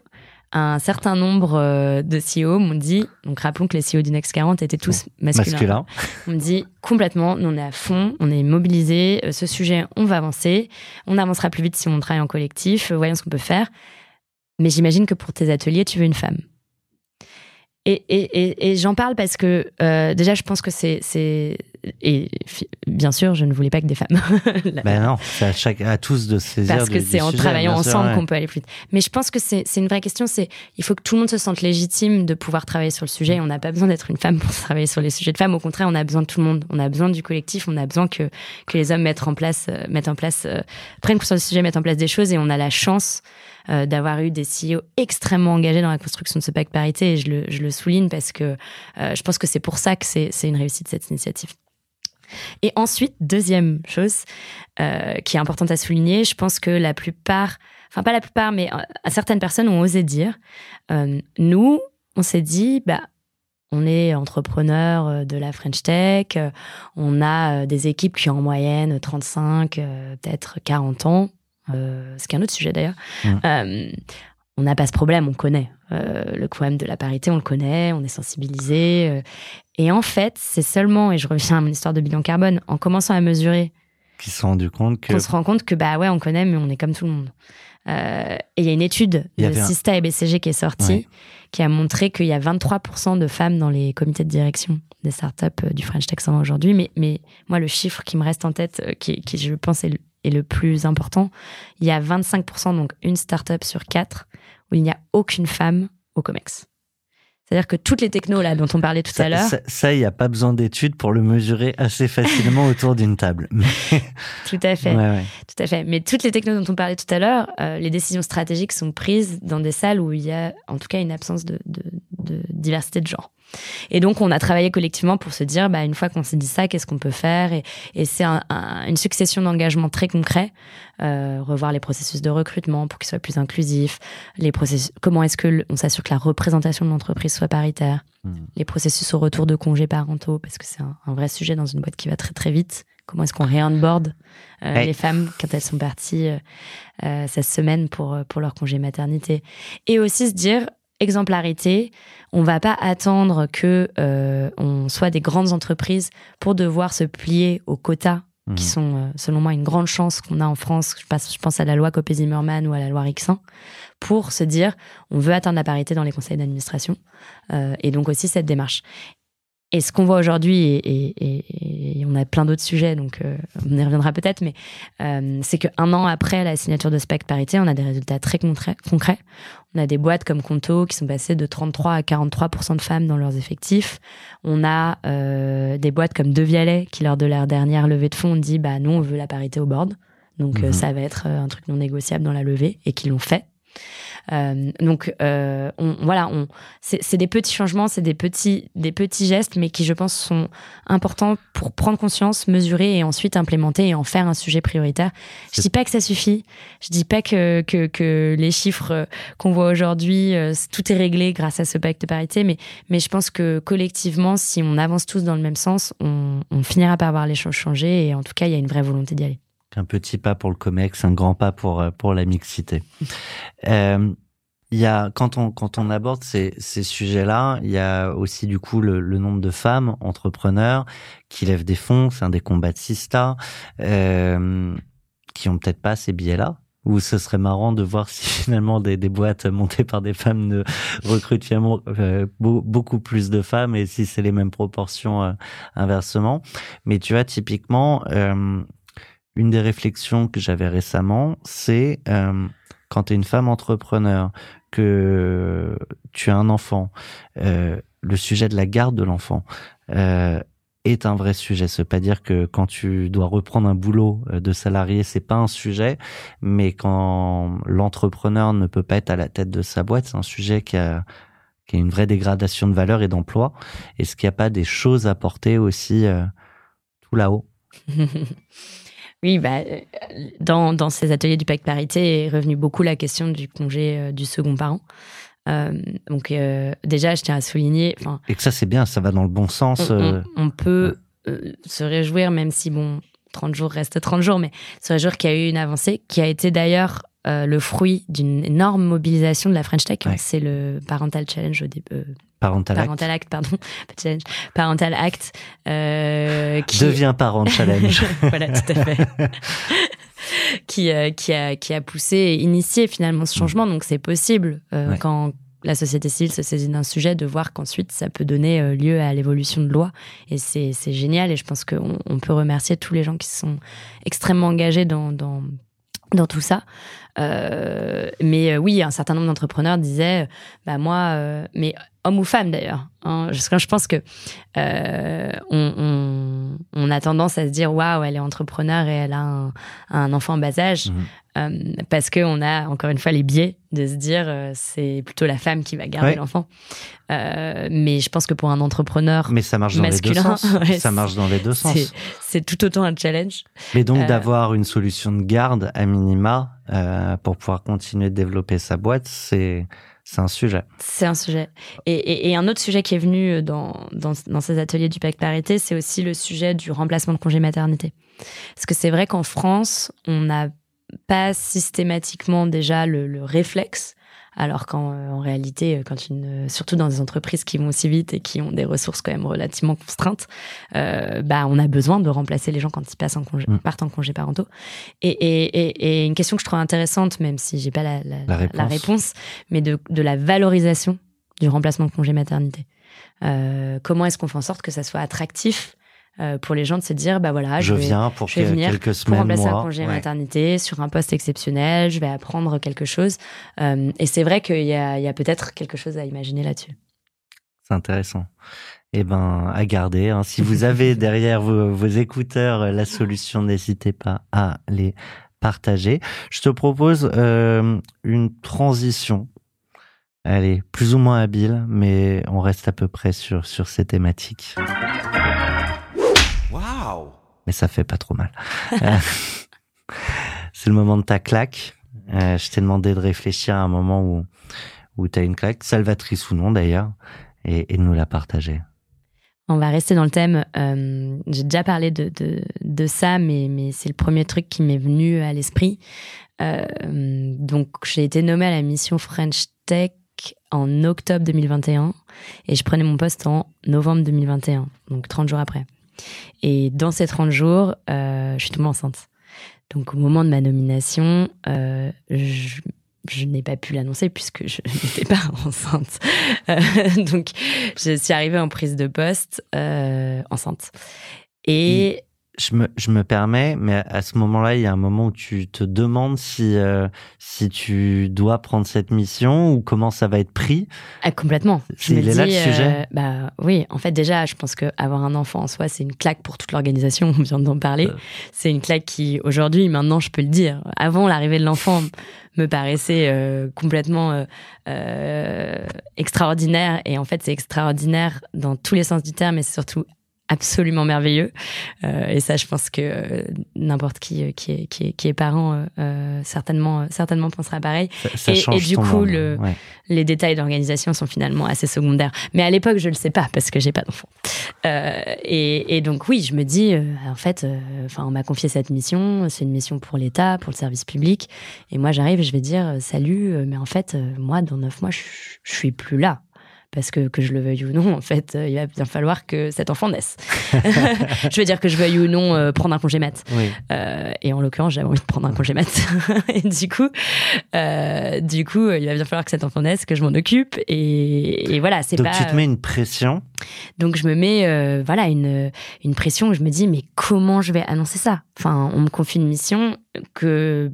un certain nombre euh, de CEO m'ont dit, donc rappelons que les CEO du Next 40 étaient tous masculins. Masculin. On me dit complètement, nous on est à fond, on est mobilisés, ce sujet, on va avancer, on avancera plus vite si on travaille en collectif, voyons ce qu'on peut faire. Mais j'imagine que pour tes ateliers, tu veux une femme. Et, et, et, j'en parle parce que euh, déjà, je pense que c'est, c'est et bien sûr, je ne voulais pas que des femmes. ben non, c'est à, chaque, à tous de saisir. Parce que c'est en travaillant ensemble qu'on peut aller plus vite. Mais je pense que c'est, c'est une vraie question. C'est il faut que tout le monde se sente légitime de pouvoir travailler sur le sujet. On n'a pas besoin d'être une femme pour travailler sur les sujets de femmes. Au contraire, on a besoin de tout le monde. On a besoin du collectif. On a besoin que que les hommes mettent en place, euh, mettent en place, euh, prennent conscience du sujet, mettent en place des choses. Et on a la chance euh, d'avoir eu des CEO extrêmement engagés dans la construction de ce pacte parité. Et je le, je le souligne parce que euh, je pense que c'est pour ça que c'est une réussite cette initiative. Et ensuite, deuxième chose euh, qui est importante à souligner, je pense que la plupart, enfin pas la plupart, mais certaines personnes ont osé dire, nous, on s'est dit, bah, on est entrepreneur de la French Tech, on a des équipes qui ont en moyenne 35, peut-être 40 ans. Euh, ce qui est un autre sujet d'ailleurs. Mmh. Euh, on n'a pas ce problème, on connaît. Euh, le problème de la parité, on le connaît, on est sensibilisé. et en fait, c'est seulement, et je reviens à mon histoire de bilan carbone, en commençant à mesurer. Qui se rendu compte que. On se rend compte que, bah ouais, on connaît, mais on est comme tout le monde. et il y a une étude de Sista et BCG qui est sortie, qui a montré qu'il y a 23% de femmes dans les comités de direction des startups du French Tech aujourd'hui. Mais, mais moi, le chiffre qui me reste en tête, qui, qui je pense est et le plus important, il y a 25%, donc une start-up sur quatre, où il n'y a aucune femme au COMEX. C'est-à-dire que toutes les technos là dont on parlait tout à l'heure. Ça, il n'y a pas besoin d'études pour le mesurer assez facilement autour d'une table. tout à fait. Tout à fait. Mais toutes les technos dont on parlait tout à l'heure, euh, les décisions stratégiques sont prises dans des salles où il y a en tout cas une absence de, de, de diversité de genre. Et donc, on a travaillé collectivement pour se dire, bah, une fois qu'on s'est dit ça, qu'est-ce qu'on peut faire? Et, et c'est un, une succession d'engagements très concrets. Euh, revoir les processus de recrutement pour qu'ils soient plus inclusifs. Les processus, comment est-ce que on s'assure que la représentation de l'entreprise soit paritaire mmh. Les processus au retour de congés parentaux, parce que c'est un, un, vrai sujet dans une boîte qui va très très vite. Comment est-ce qu'on réonboard euh, les femmes quand elles sont parties euh, euh cette semaine pour pour leur congé maternité? Et aussi se dire, exemplarité. On va pas attendre que euh, on soit des grandes entreprises pour devoir se plier aux quotas qui mhm. sont, euh, selon moi, une grande chance qu'on a en France. Je pense, je pense à la loi Copé-Zimmermann ou à la loi Rixin pour se dire on veut atteindre la parité dans les conseils d'administration euh, et donc aussi cette démarche. Et ce qu'on voit aujourd'hui, et, on a plein d'autres sujets, donc euh, on y reviendra peut-être, mais euh, c'est qu'un an après la signature de SPEC parité, on a des résultats très concrets. On a des boîtes comme Conto qui sont passées de 33 à 43% de femmes dans leurs effectifs. On a euh, des boîtes comme Devialet qui, lors de leur dernière levée de fonds, ont dit bah nous on veut la parité au board. Donc euh, Mhm. ça va être euh, un truc non négociable dans la levée et qu'ils l'ont fait. Euh, donc euh, voilà, c'est des petits changements, c'est des petits, des petits gestes, mais qui je pense sont importants pour prendre conscience, mesurer et ensuite implémenter et en faire un sujet prioritaire. Je dis pas que ça suffit, je dis pas que, les chiffres euh, qu'on voit aujourd'hui, tout est réglé grâce à ce pacte de parité, mais, mais je pense que collectivement, si on avance tous dans le même sens, on, on finira par voir les choses changer et en tout cas, il y a une vraie volonté d'y aller. Un petit pas pour le COMEX, un grand pas pour, euh, pour la mixité. Euh, il y a, quand on, quand on aborde ces, ces sujets-là, il y a aussi du coup le, le nombre de femmes entrepreneurs qui lèvent des fonds, c'est un des combats de euh, qui ont peut-être pas ces billets-là. Ou ce serait marrant de voir si finalement des, des boîtes montées par des femmes ne recrutent finalement euh, beau- beaucoup plus de femmes et si c'est les mêmes proportions euh, inversement. Mais tu vois, typiquement, euh, une des réflexions que j'avais récemment, c'est euh, quand tu es une femme entrepreneur, que tu as un enfant, euh, le sujet de la garde de l'enfant euh, est un vrai sujet. Ça veut pas dire que quand tu dois reprendre un boulot de salarié, c'est pas un sujet, mais quand l'entrepreneur ne peut pas être à la tête de sa boîte, c'est un sujet qui a qui a une vraie dégradation de valeur et d'emploi. Est-ce qu'il n'y a pas des choses à porter aussi tout là-haut? Oui, bah, euh, dans, dans ces ateliers du pacte parité est revenue beaucoup la question du congé euh, du second parent. Euh, donc euh, déjà, je tiens à souligner, Et que ça, c'est bien, ça va dans le bon sens. on, euh, on- on peut se réjouir, même si bon, 30 jours reste 30 jours, mais se réjouir qu'il y a eu une avancée, qui a été d'ailleurs le fruit d'une énorme mobilisation de la French Tech. Ouais. C'est le Parental Challenge parental act. Parental Act, pardon, Parental Act, euh, qui, Deviens parent challenge. voilà, tout à fait. qui, euh, qui, a, qui a poussé et initié finalement ce changement. Donc c'est possible euh, Ouais. quand la société civile se saisit d'un sujet de voir qu'ensuite ça peut donner euh, lieu à l'évolution de loi. Et c'est génial. Et je pense qu'on on peut remercier tous les gens qui sont extrêmement engagés dans, dans, dans tout ça. Euh, mais euh, oui, un certain nombre d'entrepreneurs disaient, euh, bah moi, euh, mais homme ou femme d'ailleurs. Hein, parce que je pense que euh, on, on, on a tendance à se dire waouh, elle est entrepreneur et elle a un, un enfant en bas âge. Mhm. Euh, parce qu'on a encore une fois les biais de se dire euh, c'est plutôt la femme qui va garder Ouais. l'enfant. Euh, mais je pense que pour un entrepreneur, Mais ça marche dans les deux Masculin, sens. ouais, ça marche dans les deux sens. c'est tout autant un challenge. Mais donc d'avoir une solution de garde à minima euh, pour pouvoir continuer de développer sa boîte, c'est un sujet. C'est un sujet. Et, un autre sujet qui est venu dans, dans, dans ces ateliers du pacte parité, c'est aussi le sujet du remplacement de congé maternité. Parce que c'est vrai qu'en France, on n'a pas systématiquement déjà le, le réflexe, alors qu'en euh, en réalité, euh, quand une, surtout dans des entreprises qui vont aussi vite et qui ont des ressources quand même relativement contraintes, euh, bah, on a besoin de remplacer les gens quand ils passent en congé, Mm. partent en congé parentaux. Et, et, et, et une question que je trouve intéressante, même si j'ai pas la, la, La réponse. réponse, mais de, de la valorisation du remplacement de congé maternité. Euh, comment est-ce qu'on fait en sorte que ça soit attractif euh, pour les gens de se dire, bah voilà, je vais- viens pour je vais que- venir quelques pour semaines, remplacer mois. un congé Ouais. maternité sur un poste exceptionnel, je vais apprendre quelque chose. Euh, et c'est vrai qu'il y a, il y a peut-être quelque chose à imaginer là-dessus. C'est intéressant. Eh ben, à garder. hein. Si vous avez derrière vos, vos écouteurs euh, la solution, n'hésitez pas à les partager. Je te propose euh, une transition. Allez, plus ou moins habile, mais on reste à peu près sur, sur ces thématiques. Mais ça fait pas trop mal. Euh, C'est le moment de ta claque. Euh, je t'ai demandé de réfléchir à un moment où, où tu as une claque, salvatrice ou non d'ailleurs, et, de nous la partager. On va rester dans le thème. euh, J'ai déjà parlé de, de, ça, mais, mais c'est le premier truc qui m'est venu à l'esprit. Donc, j'ai été nommée à la mission French Tech en octobre 2021 et je prenais mon poste en novembre 2021, donc 30 jours après. Et dans ces 30 jours, euh, je suis tombée enceinte. Donc, au moment de ma nomination, euh, je, n'ai pas pu l'annoncer puisque je n'étais pas enceinte. Euh, donc, je suis arrivée en prise de poste enceinte. Et je me, je me permets, mais à ce moment-là, il y a un moment où tu te demandes si, euh, si tu dois prendre cette mission ou comment ça va être pris. Ah, complètement. Je me Il est dis, là le sujet? euh, bah oui, en fait déjà, je pense que avoir un enfant en soi, c'est une claque pour toute l'organisation. On vient d'en parler. Euh. C'est une claque qui, aujourd'hui, maintenant, je peux le dire. Avant l'arrivée de l'enfant, me paraissait euh, complètement euh, euh, extraordinaire. Et en fait, c'est extraordinaire dans tous les sens du terme, et c'est surtout absolument merveilleux. Euh, et ça, je pense que euh, n'importe qui euh, qui est, qui est, qui est parent euh, euh, certainement euh, certainement pensera pareil. Ça, ça Et- et du coup, monde. le- Ouais. Les détails d'organisation sont finalement assez secondaires. Mais à l'époque, je le sais pas parce que j'ai pas d'enfant. Euh, et, et donc oui, je me dis, euh, en fait, euh, enfin, on m'a confié cette mission. C'est une mission pour l'État, pour le service public. Et moi, j'arrive, je vais dire, salut, mais en fait, euh, moi, dans neuf mois, je, je suis plus là. Parce que, que je le veuille ou non, en fait, euh, il va bien falloir que cet enfant naisse. je veux dire que je veuille ou non euh, prendre un congé mat. Oui. Euh, et en l'occurrence, j'avais envie de prendre un congé mat. et du coup, euh, du coup, il va bien falloir que cet enfant naisse, que je m'en occupe. Et, et voilà, c'est Donc pas. tu te mets une pression. Donc je me mets, voilà, une une pression. où Je me dis, mais comment je vais annoncer ça? Enfin, on me confie une mission que,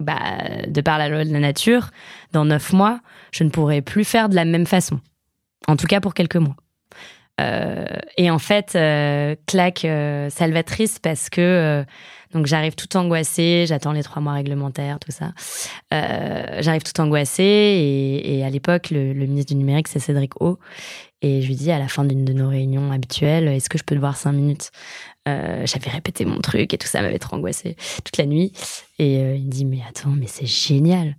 bah, de par la loi de la nature, dans neuf mois, je ne pourrai plus faire de la même façon. En tout cas pour quelques mois. Euh, et en fait, euh, claque euh, salvatrice parce que donc j'arrive tout angoissée, j'attends les trois mois réglementaires, tout ça. J'arrive tout angoissée et, à l'époque, le, le ministre du numérique, c'est Cédric O. Et je lui dis à la fin d'une de nos réunions habituelles, est-ce que je peux te voir cinq minutes? J'avais répété mon truc et tout ça m'avait trop angoissée toute la nuit. Et il me dit, mais attends, mais c'est génial.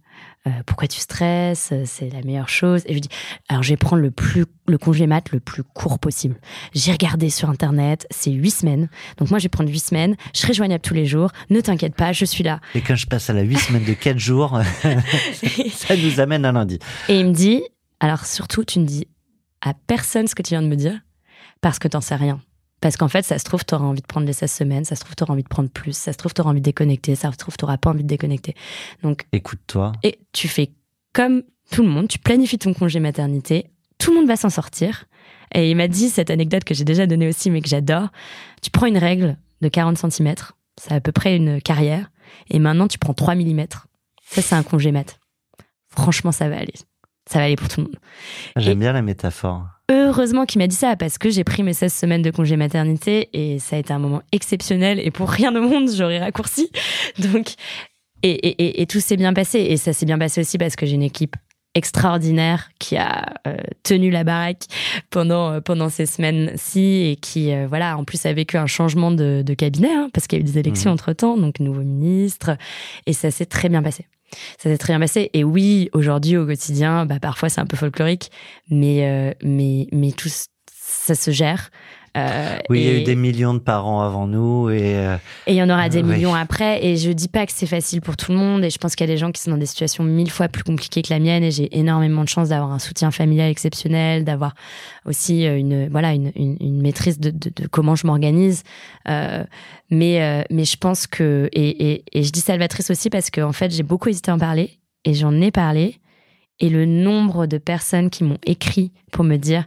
Euh, pourquoi tu stresses C'est la meilleure chose. Et je lui dis, alors je vais prendre le plus le congé mat le plus court possible. J'ai regardé sur internet, c'est huit semaines. Donc moi je vais prendre huit semaines. Je serai joignable tous les jours. Ne t'inquiète pas, je suis là. Et quand je passe à la 8 semaines de 4 jours, ça nous amène à lundi. Et il me dit, alors surtout, tu ne dis à personne ce que tu viens de me dire, parce que t'en sais rien. Parce qu'en fait, ça se trouve, t'auras envie de prendre les 16 semaines, ça se trouve, t'auras envie de prendre plus, ça se trouve, t'auras envie de déconnecter, ça se trouve, t'auras pas envie de déconnecter. Donc, Écoute-toi. et tu fais comme tout le monde, tu planifies ton congé maternité, tout le monde va s'en sortir. Et il m'a dit cette anecdote que j'ai déjà donnée aussi, mais que j'adore. Tu prends une règle de 40 cm, c'est à peu près une carrière, et maintenant tu prends 3 mm. Ça, c'est un congé mat. Franchement, ça va aller. Ça va aller pour tout le monde. J'aime bien la métaphore. Heureusement qu'il m'a dit ça parce que j'ai pris mes 16 semaines de congé maternité et ça a été un moment exceptionnel et pour rien au monde j'aurais raccourci. Donc, et, et, et, et tout s'est bien passé et ça s'est bien passé aussi parce que j'ai une équipe extraordinaire qui a euh, tenu la baraque pendant euh, pendant ces semaines-ci et qui euh, voilà en plus a vécu un changement de, de cabinet hein, parce qu'il y a eu des élections Mhm. entre temps donc nouveau ministre et ça s'est très bien passé ça s'est très bien passé. Et oui aujourd'hui au quotidien bah parfois c'est un peu folklorique mais euh, mais mais tout ça se gère Euh, Oui, il y a eu des millions de parents avant nous et euh, et il y en aura des Oui. millions après. Et je dis pas que c'est facile pour tout le monde. Et je pense qu'il y a des gens qui sont dans des situations mille fois plus compliquées que la mienne. Et j'ai énormément de chance d'avoir un soutien familial exceptionnel, d'avoir aussi euh, une voilà une, une, une maîtrise de, de, de comment je m'organise. Euh, mais euh, mais je pense que et, et, et je dis salvatrice aussi parce que en fait j'ai beaucoup hésité à en parler et j'en ai parlé. Et le nombre de personnes qui m'ont écrit pour me dire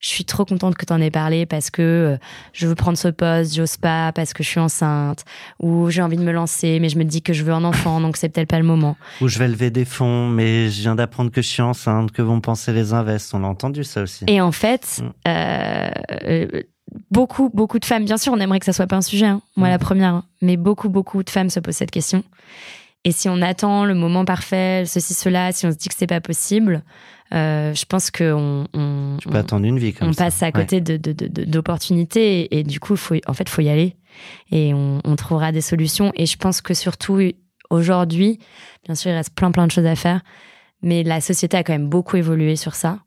je suis trop contente que tu en aies parlé parce que euh, je veux prendre ce poste, j'ose pas parce que je suis enceinte ou j'ai envie de me lancer mais je me dis que je veux un enfant donc c'est peut-être pas le moment. où je vais lever des fonds, mais je viens d'apprendre que je suis enceinte, que vont penser les invests. On a entendu ça aussi. Et en fait, Mm. euh, euh, beaucoup beaucoup de femmes, bien sûr, on aimerait que ça soit pas un sujet, hein, moi Mm. la première, hein, mais beaucoup beaucoup de femmes se posent cette question. Et si on attend le moment parfait, ceci cela, si on se dit que c'est pas possible, euh, je pense que on, on, Tu peux attendre une vie comme on ça. passe à côté de, de, de- d'opportunités et, et du coup, faut, en fait, faut y aller et on, on trouvera des solutions. Et je pense que surtout aujourd'hui, bien sûr, il reste plein plein de choses à faire, mais la société a quand même beaucoup évolué sur ça.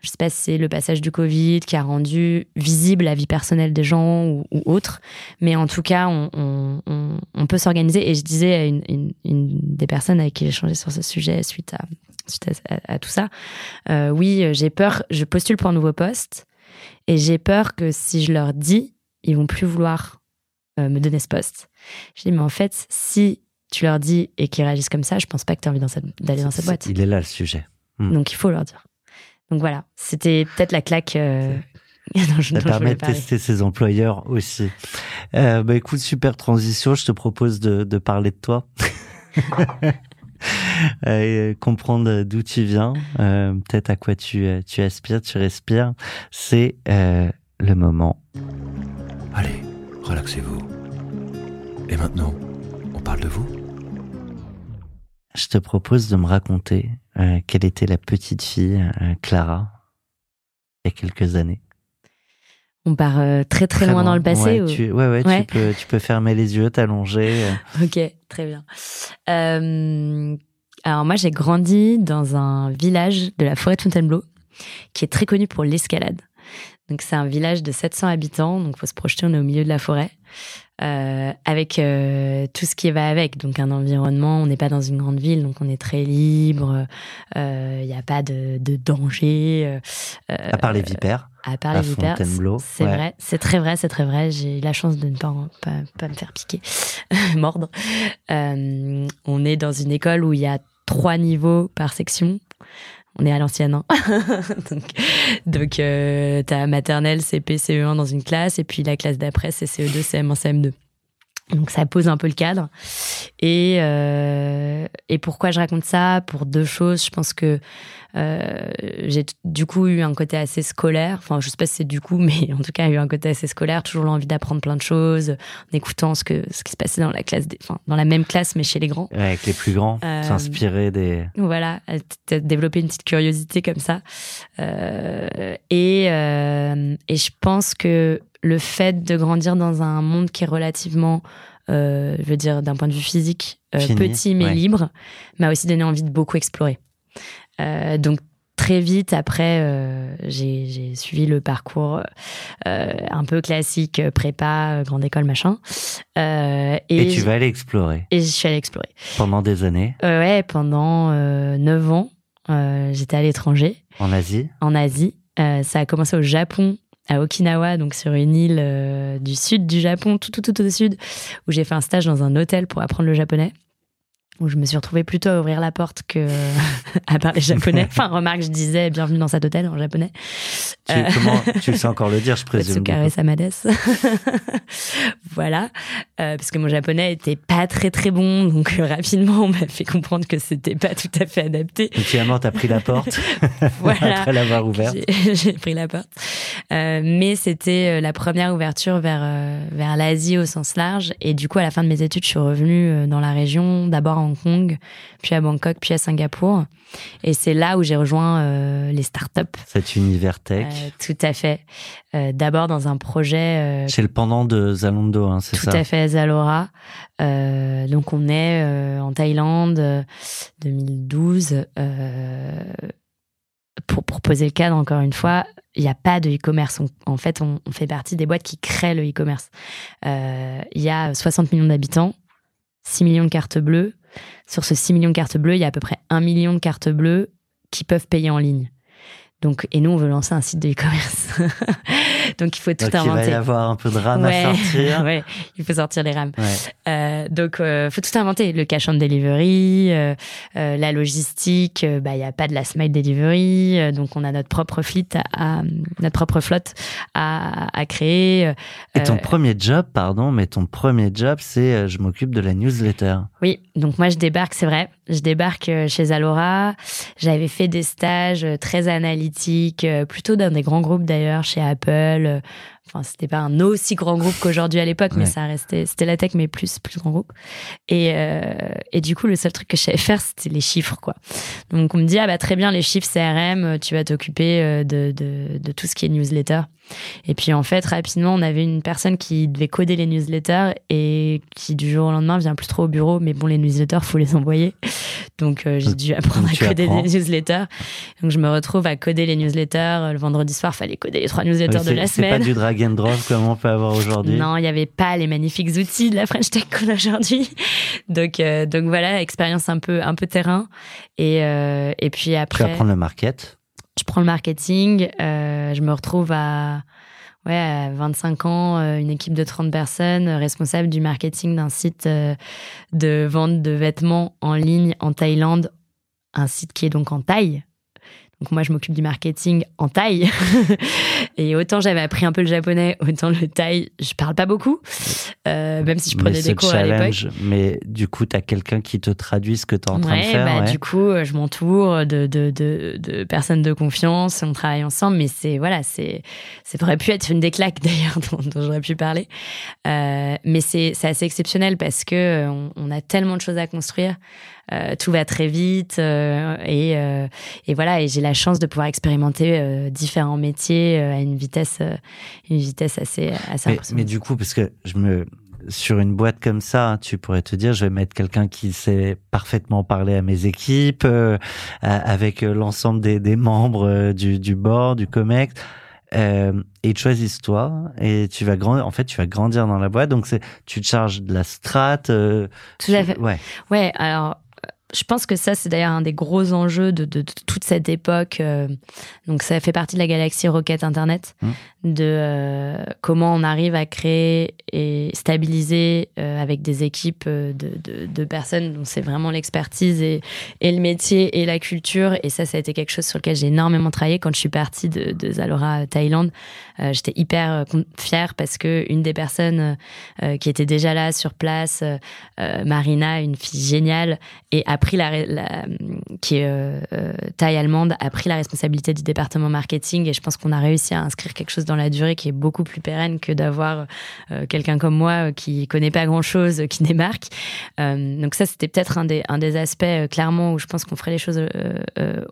Je sais pas si c'est le passage du Covid qui a rendu visible la vie personnelle des gens ou, ou autre, mais en tout cas, on, on, on, on peut s'organiser. Et je disais à une, une, une des personnes avec qui j'ai échangé sur ce sujet suite à, suite à, à- à tout ça, euh, oui, j'ai peur, je postule pour un nouveau poste et j'ai peur que si je leur dis, ils vont plus vouloir euh, me donner ce poste. Je dis, mais en fait, si tu leur dis et qu'ils réagissent comme ça, je pense pas que tu as envie d'aller dans cette boîte. Il est là le sujet. Mm. Donc il faut leur dire. Donc voilà, c'était peut-être la claque euh, non, je, Ça non, permet de tester ses employeurs aussi. Euh, bah écoute, super transition. Je te propose de, de parler de toi. Euh, comprendre d'où tu viens, euh, peut-être à quoi tu, euh, tu aspires, tu respires. C'est euh, le moment. Allez, relaxez-vous. Et maintenant, on parle de vous Je te propose de me raconter euh, quelle était la petite fille euh, Clara il y a quelques années? On part euh, très, très loin dans le passé. Ouais, ou- tu, ouais, ouais, Ouais. Tu, peux, tu peux fermer les yeux, t'allonger. Ok, très bien. Alors moi, j'ai grandi dans un village de la forêt de Fontainebleau qui est très connu pour l'escalade. Donc c'est un village de 700 habitants, donc faut se projeter, on est au milieu de la forêt, euh, avec euh, tout ce qui va avec. Donc un environnement, on n'est pas dans une grande ville, donc on est très libre, il n'y a pas de, de danger. euh, À part les vipères. à part les vipères, c'est ouais. vrai, c'est très vrai, c'est très vrai. J'ai eu la chance de ne pas, pas, pas me faire piquer, mordre. Euh, on est dans une école où il y a trois niveaux par section. On est à l'ancienne. hein. donc, donc euh, t'as maternelle, CP, CE1 dans une classe, et puis la classe d'après, c'est E CE2, CM1, CM2. Donc ça pose un peu le cadre. Et, euh, et pourquoi je raconte ça? Pour deux choses. Je pense que euh, j'ai du coup eu un côté assez scolaire. Enfin, je sais pas si c'est du coup, mais en tout cas, eu un côté assez scolaire. Toujours l'envie d'apprendre plein de choses, en écoutant ce que ce qui se passait dans la classe, des, enfin dans la même classe, mais chez les grands. Ouais, avec les plus grands, Euh, s'inspirer des. Voilà, développer une petite curiosité comme ça. Euh, et, euh, et je pense que le fait de grandir dans un monde qui est relativement, euh, je veux dire, d'un point de vue physique, euh, Fini, petit mais ouais. libre, m'a aussi donné envie de beaucoup explorer. Euh, donc très vite après, euh, j'ai suivi le parcours euh, un peu classique, prépa, grande école, machin. Euh, Et, et tu vas aller explorer et je suis allée explorer. pendant des années ouais, pendant euh, 9 ans, j'étais à l'étranger, en Asie. en Asie. Ça a commencé au Japon, à Okinawa, donc sur une île du sud du Japon, tout, tout, tout au sud, où j'ai fait un stage dans un hôtel pour apprendre le japonais. Où je me suis retrouvée plutôt à ouvrir la porte que à parler japonais. Enfin, remarque, je disais bienvenue dans cet hôtel en japonais. Tu, Euh. comment, tu sais encore le dire, je présume. Samades. voilà. Euh, parce que mon japonais était pas très très bon, donc euh, rapidement on m'a fait comprendre que c'était pas tout à fait adapté. Donc finalement, t'as pris la porte Voilà. après l'avoir ouverte. J'ai- pris la porte. Euh, mais c'était la première ouverture vers, vers l'Asie au sens large. Et du coup, à la fin de mes études, je suis revenue dans la région, d'abord à Hong Kong, puis à Bangkok, puis à Singapour. Et c'est là où j'ai rejoint euh, les startups. Cet univers tech. Euh, tout à fait. Euh, d'abord dans un projet C'est le pendant de Zalando, hein, c'est tout ça à fait, Zalora. Donc on est en Thaïlande, euh, 2012. euh, pour, pour poser le cadre, encore une fois, il n'y a pas de e-commerce. En fait, on, on fait partie des boîtes qui créent le e-commerce. Euh, Il y a 60 millions d'habitants, 6 millions de cartes bleues. Sur ce 6 millions de cartes bleues, il y a à peu près 1 million de cartes bleues qui peuvent payer en ligne. Donc, et nous, on veut lancer un site de e-commerce. donc, il faut tout Donc il va y inventer. avoir un peu de rame Ouais, à sortir. ouais, il faut sortir les rames. Ouais. Euh, donc, euh, faut tout inventer. Le cash on delivery, euh, la logistique. bah, il y a pas de la smile delivery. donc, on a notre propre fleet, à, à- notre propre flotte à, à créer. Et ton premier job, pardon, mais ton premier job, c'est je m'occupe de la newsletter. Oui, donc moi je débarque, c'est vrai. Je débarque chez Zalora. J'avais fait des stages très analytiques, euh, plutôt dans des grands groupes d'ailleurs, chez Apple. Enfin, c'était pas un aussi grand groupe qu'aujourd'hui à l'époque, mais ça restait, c'était la tech, mais plus, plus grand groupe. Et, euh, et du coup, le seul truc que je savais faire, c'était les chiffres, quoi. Donc, on me dit, ah bah très bien, les chiffres CRM, tu vas t'occuper euh, de, de, de tout ce qui est newsletter. Et puis, en fait, rapidement, on avait une personne qui devait coder les newsletters et qui, du jour au lendemain, vient plus trop au bureau. Mais bon, les newsletters, faut les envoyer. Donc, euh, j'ai dû apprendre à tu coder apprends. des newsletters. Donc, je me retrouve à coder les newsletters. Le vendredi soir, fallait coder les trois newsletters de la C'est pas semaine. du drag and drop comme on peut avoir aujourd'hui. Non, il n'y avait pas les magnifiques outils de la French Tech qu'on a aujourd'hui. Donc, euh, donc voilà, expérience un peu, un peu terrain. Et, euh, et puis Tu après, prendre le market. Je prends le marketing. euh, je me retrouve à, ouais, à 25 ans, euh, une équipe de 30 personnes, euh, responsable du marketing d'un site de vente de vêtements en ligne en Thaïlande. Un site qui est donc en Thaï. Donc moi, je m'occupe du marketing en thaï. et autant j'avais appris un peu le japonais, autant le thaï, je parle pas beaucoup, euh, même si je prenais des cours à l'époque. Mais du coup, tu as quelqu'un qui te traduit ce que tu es en train de faire. Bah, Du coup, je m'entoure de, de, de, de, personnes de confiance, on travaille ensemble, mais c'est, voilà, c'est, ça aurait pu être une des claques d'ailleurs dont, j'aurais pu parler. Euh, mais c'est, c'est assez exceptionnel parce que on, on a tellement de choses à construire. Euh, tout va très vite euh, et, euh, et, voilà et j'ai la chance de pouvoir expérimenter différents métiers à une vitesse une vitesse assez assez mais, mais du coup parce que je me sur une boîte comme ça, tu pourrais te dire, je vais mettre quelqu'un qui sait parfaitement parler à mes équipes, avec l'ensemble des, des membres du, du board, du COMEX. Euh, et ils choisissent toi et tu vas grandir en fait tu vas grandir dans la boîte. Donc c'est tu te charges de la strat euh, tout à fait. ouais. Ouais alors je pense que ça, c'est d'ailleurs un des gros enjeux de, de, toute cette époque. Euh, donc, ça fait partie de la galaxie Rocket Internet, mmh. de euh, comment on arrive à créer et stabiliser euh, avec des équipes de, de personnes dont c'est vraiment l'expertise et, et, le métier et la culture. Et ça, ça a été quelque chose sur lequel j'ai énormément travaillé quand je suis partie de, Zalora Thaïlande. J'étais hyper fière parce que une des personnes qui était déjà là sur place, Marina, une fille géniale, et a pris la, qui est euh, euh, taille allemande, a pris la responsabilité du département marketing et je pense qu'on a réussi à inscrire quelque chose dans la durée qui est beaucoup plus pérenne que d'avoir euh, quelqu'un comme moi qui connaît pas grand chose, qui démarque. donc ça, c'était peut-être un des, un des aspects clairement où je pense qu'on ferait les choses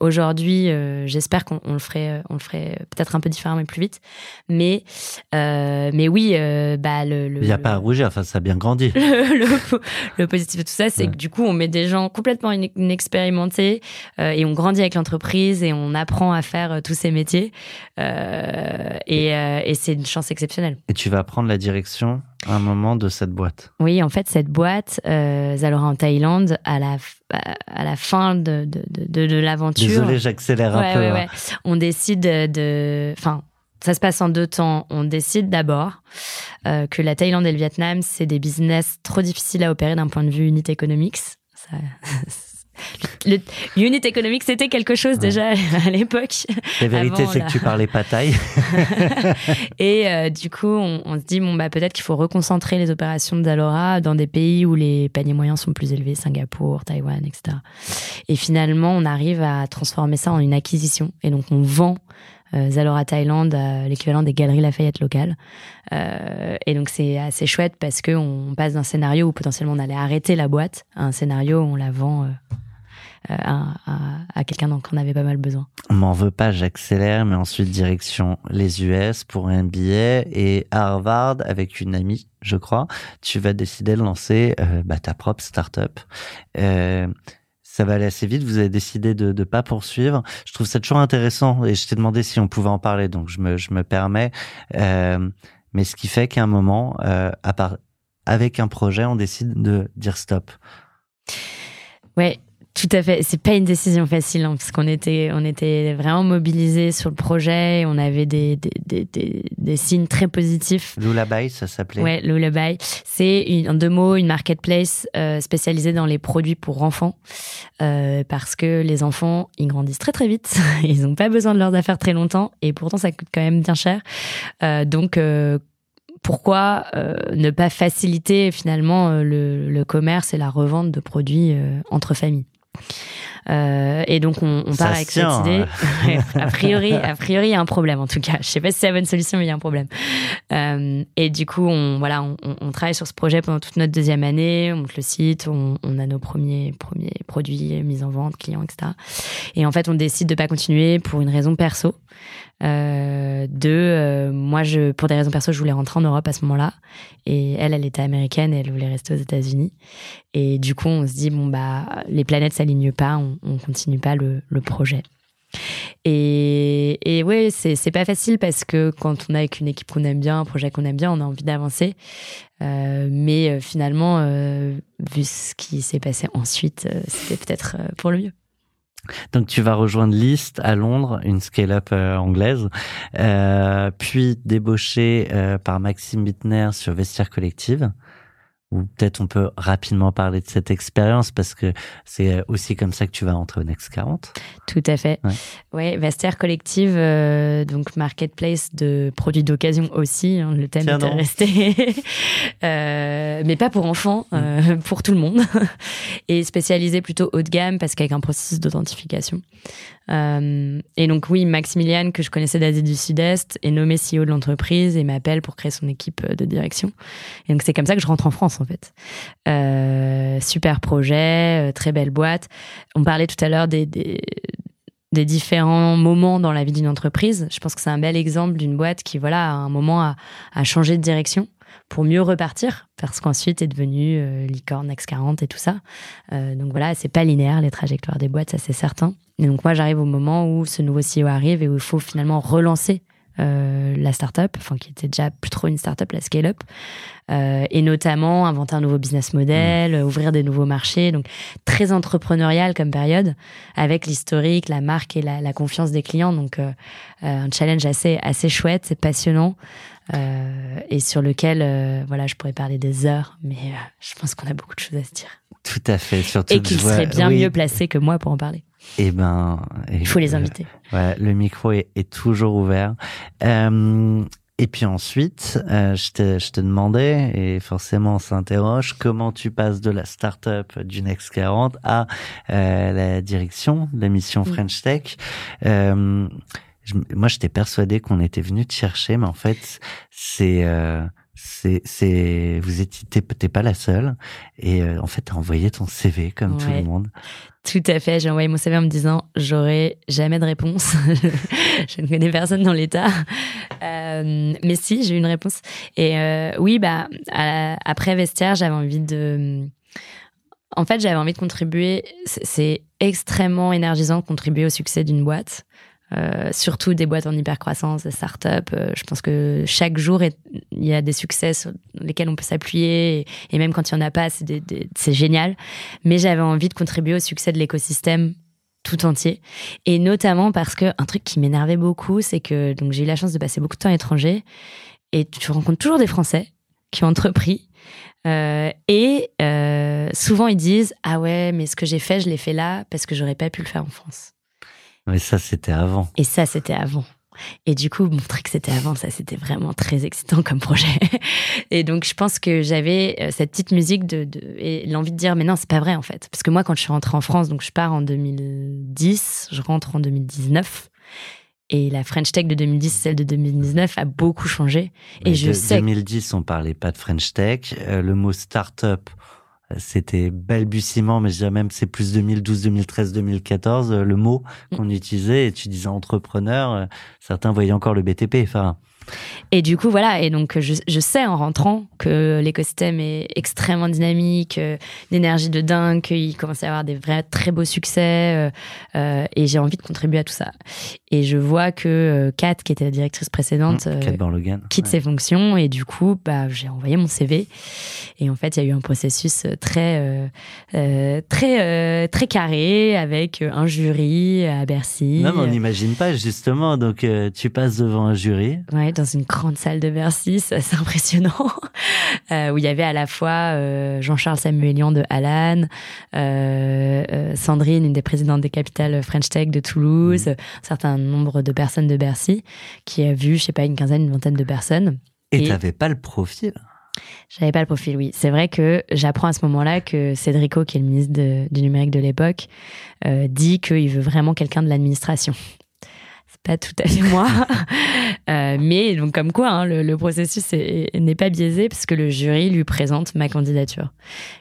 aujourd'hui. J'espère qu'on le ferait, on le ferait peut-être un peu différemment et plus vite. Mais, mais oui, bah le, il n'y a pas à rougir. Enfin, ça a bien grandi. Le, positif de tout ça, c'est que du coup, on met des gens complètement inexpérimenté euh, et on grandit avec l'entreprise et on apprend à faire euh, tous ces métiers. Euh, et, et c'est une chance exceptionnelle. Et tu vas prendre la direction à un moment de cette boîte? Oui, en fait, cette boîte, Zalora en Thaïlande, à la, à la fin de, de, de, de l'aventure. Désolé, j'accélère un peu. Ouais, hein. On décide de. Enfin, ça se passe en deux temps. On décide d'abord que la Thaïlande et le Vietnam, c'est des business trop difficiles à opérer d'un point de vue unit economics le unit économique, c'était quelque chose déjà à l'époque. La vérité, c'est que tu parlais pas taille. et euh, du coup, on, se dit, bon, bah, peut-être qu'il faut reconcentrer les opérations de Zalora dans des pays où les paniers moyens sont plus élevés, Singapour, Taïwan, etc. Et finalement, on arrive à transformer ça en une acquisition. Et donc, on vend Zalora Thaïlande, euh, l'équivalent des galeries Lafayette locales. Euh, et donc c'est assez chouette parce que on passe d'un scénario où potentiellement on allait arrêter la boîte à un scénario où on la vend à, à, quelqu'un dont on avait pas mal besoin. On m'en veut pas, j'accélère, mais ensuite direction les US pour un MBA et Harvard avec une amie, je crois. Tu vas décider de lancer bah, ta propre startup. Euh, ça va aller assez vite. Vous avez décidé de ne pas poursuivre. Je trouve ça toujours intéressant et je t'ai demandé si on pouvait en parler, donc je me, je me permets. Euh, mais ce qui fait qu'à un moment, euh, à part, avec un projet, on décide de dire stop. Ouais, tout à fait. C'est pas une décision facile hein, parce qu'on était, on était vraiment mobilisés sur le projet. Et on avait des, des, des, des, signes très positifs. Lullaby, ça s'appelait. Ouais, Lullaby. C'est en deux mots une marketplace euh, spécialisée dans les produits pour enfants euh, parce que les enfants ils grandissent très très vite. Ils n'ont pas besoin de leurs affaires très longtemps et pourtant ça coûte quand même bien cher. Euh, donc euh, pourquoi euh, ne pas faciliter finalement euh, le, le, commerce et la revente de produits entre familles? Euh, et donc on, on part avec cette idée. a priori, a priori, il y a un problème en tout cas. Je sais pas si c'est la bonne solution, mais il y a un problème. Euh, et du coup, on voilà, on, on, travaille sur ce projet pendant toute notre deuxième année. On monte le site, on, on, a nos premiers premiers produits mis en vente, clients, etc. Et en fait, on décide de pas continuer pour une raison perso. Euh, de euh, moi je pour des raisons perso je voulais rentrer en Europe à ce moment-là et elle elle était américaine et elle voulait rester aux États-Unis et du coup on se dit bon bah les planètes s'alignent pas on, on continue pas le, projet et, et ouais, c'est pas facile parce que quand on est avec une équipe qu'on aime bien, un projet qu'on aime bien, on a envie d'avancer. Euh, mais euh, finalement, vu ce qui s'est passé ensuite, c'était peut-être pour le mieux. Donc tu vas rejoindre List à Londres, une scale-up euh, anglaise, euh, puis débauché euh, par Maxime Bittner sur Vestiaire Collective. Ou peut-être on peut rapidement parler de cette expérience parce que c'est aussi comme ça que tu vas entrer au Next 40. Tout à fait. Ouais. Ouais, Vestiaire Collective, euh, donc marketplace de produits d'occasion aussi. hein, le thème donc. resté, Euh, mais pas pour enfants, euh, pour tout le monde, et spécialisé plutôt haut de gamme parce qu'avec un processus d'authentification. Euh, et donc oui, Maximilian que je connaissais d'Asie du Sud-Est est nommé CEO de l'entreprise et m'appelle pour créer son équipe de direction. Et donc c'est comme ça que je rentre en France en fait. Euh, super projet, euh, très belle boîte. On parlait tout à l'heure des, différents moments dans la vie d'une entreprise. Je pense que c'est un bel exemple d'une boîte qui, voilà, à un moment a, a changé de direction pour mieux repartir, parce qu'ensuite est devenu euh, licorne X40 et tout ça. Euh, donc voilà, c'est pas linéaire les trajectoires des boîtes, ça c'est certain. Et donc moi j'arrive au moment où ce nouveau CEO arrive et où il faut finalement relancer euh, la startup, enfin qui était déjà plus trop une startup, la scale-up, euh, et notamment inventer un nouveau business model, euh, ouvrir des nouveaux marchés, donc très entrepreneurial comme période, avec l'historique, la marque et la, la confiance des clients, donc euh, euh, un challenge assez assez chouette, c'est passionnant. euh, et sur lequel, euh, voilà, je pourrais parler des heures, mais euh, je pense qu'on a beaucoup de choses à se dire. Tout à fait. Surtout Et vois- seraient bien oui, mieux placés que moi pour en parler. Eh ben, Il faut les euh, inviter. Ouais, le micro est, est toujours ouvert. Euh, et puis ensuite, euh, je, te, je te demandais, et forcément on s'interroge, comment tu passes de la start-up du Next 40 à euh, la direction de la mission Mm. French Tech. Euh, je- moi, j'étais persuadé qu'on était venu te chercher, mais en fait, c'est... C'est, c'est, vous étiez, t'es, pas la seule, et euh, en fait, t'as envoyé ton CV comme tout le monde. Tout à fait. J'ai envoyé mon CV en me disant j'aurai jamais de réponse. je ne connais personne dans l'État. Euh, mais si, j'ai eu une réponse. Et euh, oui, bah après Vestiaire, j'avais envie de. En fait, j'avais envie de contribuer. C'est- C'est extrêmement énergisant de contribuer au succès d'une boîte. Euh, surtout des boîtes en hypercroissance, des startups. Euh, je pense que chaque jour, il y a des succès sur lesquels on peut s'appuyer. Et, même quand il n'y en a pas, c'est génial mais j'avais envie de contribuer au succès de l'écosystème tout entier et notamment parce que un truc qui m'énervait beaucoup c'est que donc j'ai eu la chance de passer beaucoup de temps à l'étranger et tu rencontres toujours des Français qui ont entrepris euh, et souvent ils disent ah ouais mais ce que j'ai fait je l'ai fait là parce que j'aurais pas pu le faire en France Mais ça, c'était avant. et ça, c'était avant. Et du coup, montrer que c'était avant, ça, c'était vraiment très excitant comme projet. Et donc, je pense que j'avais euh, cette petite musique de, de- et l'envie de dire, mais non, c'est pas vrai, en fait. Parce que moi, quand je suis rentrée en France, donc je pars en 2010, je rentre en 2019. Et la French Tech de 2010, celle de 2019 a beaucoup changé. Et Mais je de- sais que- 2010, on parlait pas de French Tech. Euh, le mot start-up, c'était balbutiement, mais je dirais même c'est plus 2012, 2013, 2014, euh, le mot Mm. qu'on utilisait. Et tu disais entrepreneur, euh, certains voyaient encore le BTP. Enfin, Et du coup, voilà. Et donc, je, je sais en rentrant que l'écosystème est extrêmement dynamique, euh, une énergie de dingue, qu'il commence à avoir des vrais très beaux succès. euh, euh, et j'ai envie de contribuer à tout ça. Et je vois que euh, Kat, qui était la directrice précédente, euh, Kate Borlogan. quitte Ouais. ses fonctions. Et du coup, bah, j'ai envoyé mon CV. Et en fait, il y a eu un processus très, euh, euh, très, euh, très carré avec un jury à Bercy. Non, mais on n'imagine pas, justement. Donc, euh, tu passes devant un jury. Ouais, dans une grande salle de Bercy, c'est impressionnant, euh, où il y avait à la fois euh, Jean-Charles Samuelian de Alan, euh, euh, Sandrine, une des présidentes des capitales French Tech de Toulouse, un certain nombre de personnes de Bercy, qui a vu, je sais pas, une quinzaine, une vingtaine de personnes. Et t'avais pas le profil? J'avais pas le profil, oui. C'est vrai que j'apprends à ce moment-là que Cédrico, qui est le ministre de- du numérique de l'époque, euh, dit qu'il veut vraiment quelqu'un de l'administration. Pas tout à fait moi. Euh, mais donc, comme quoi, hein, le, le processus est- n'est pas biaisé parce que le jury lui présente ma candidature.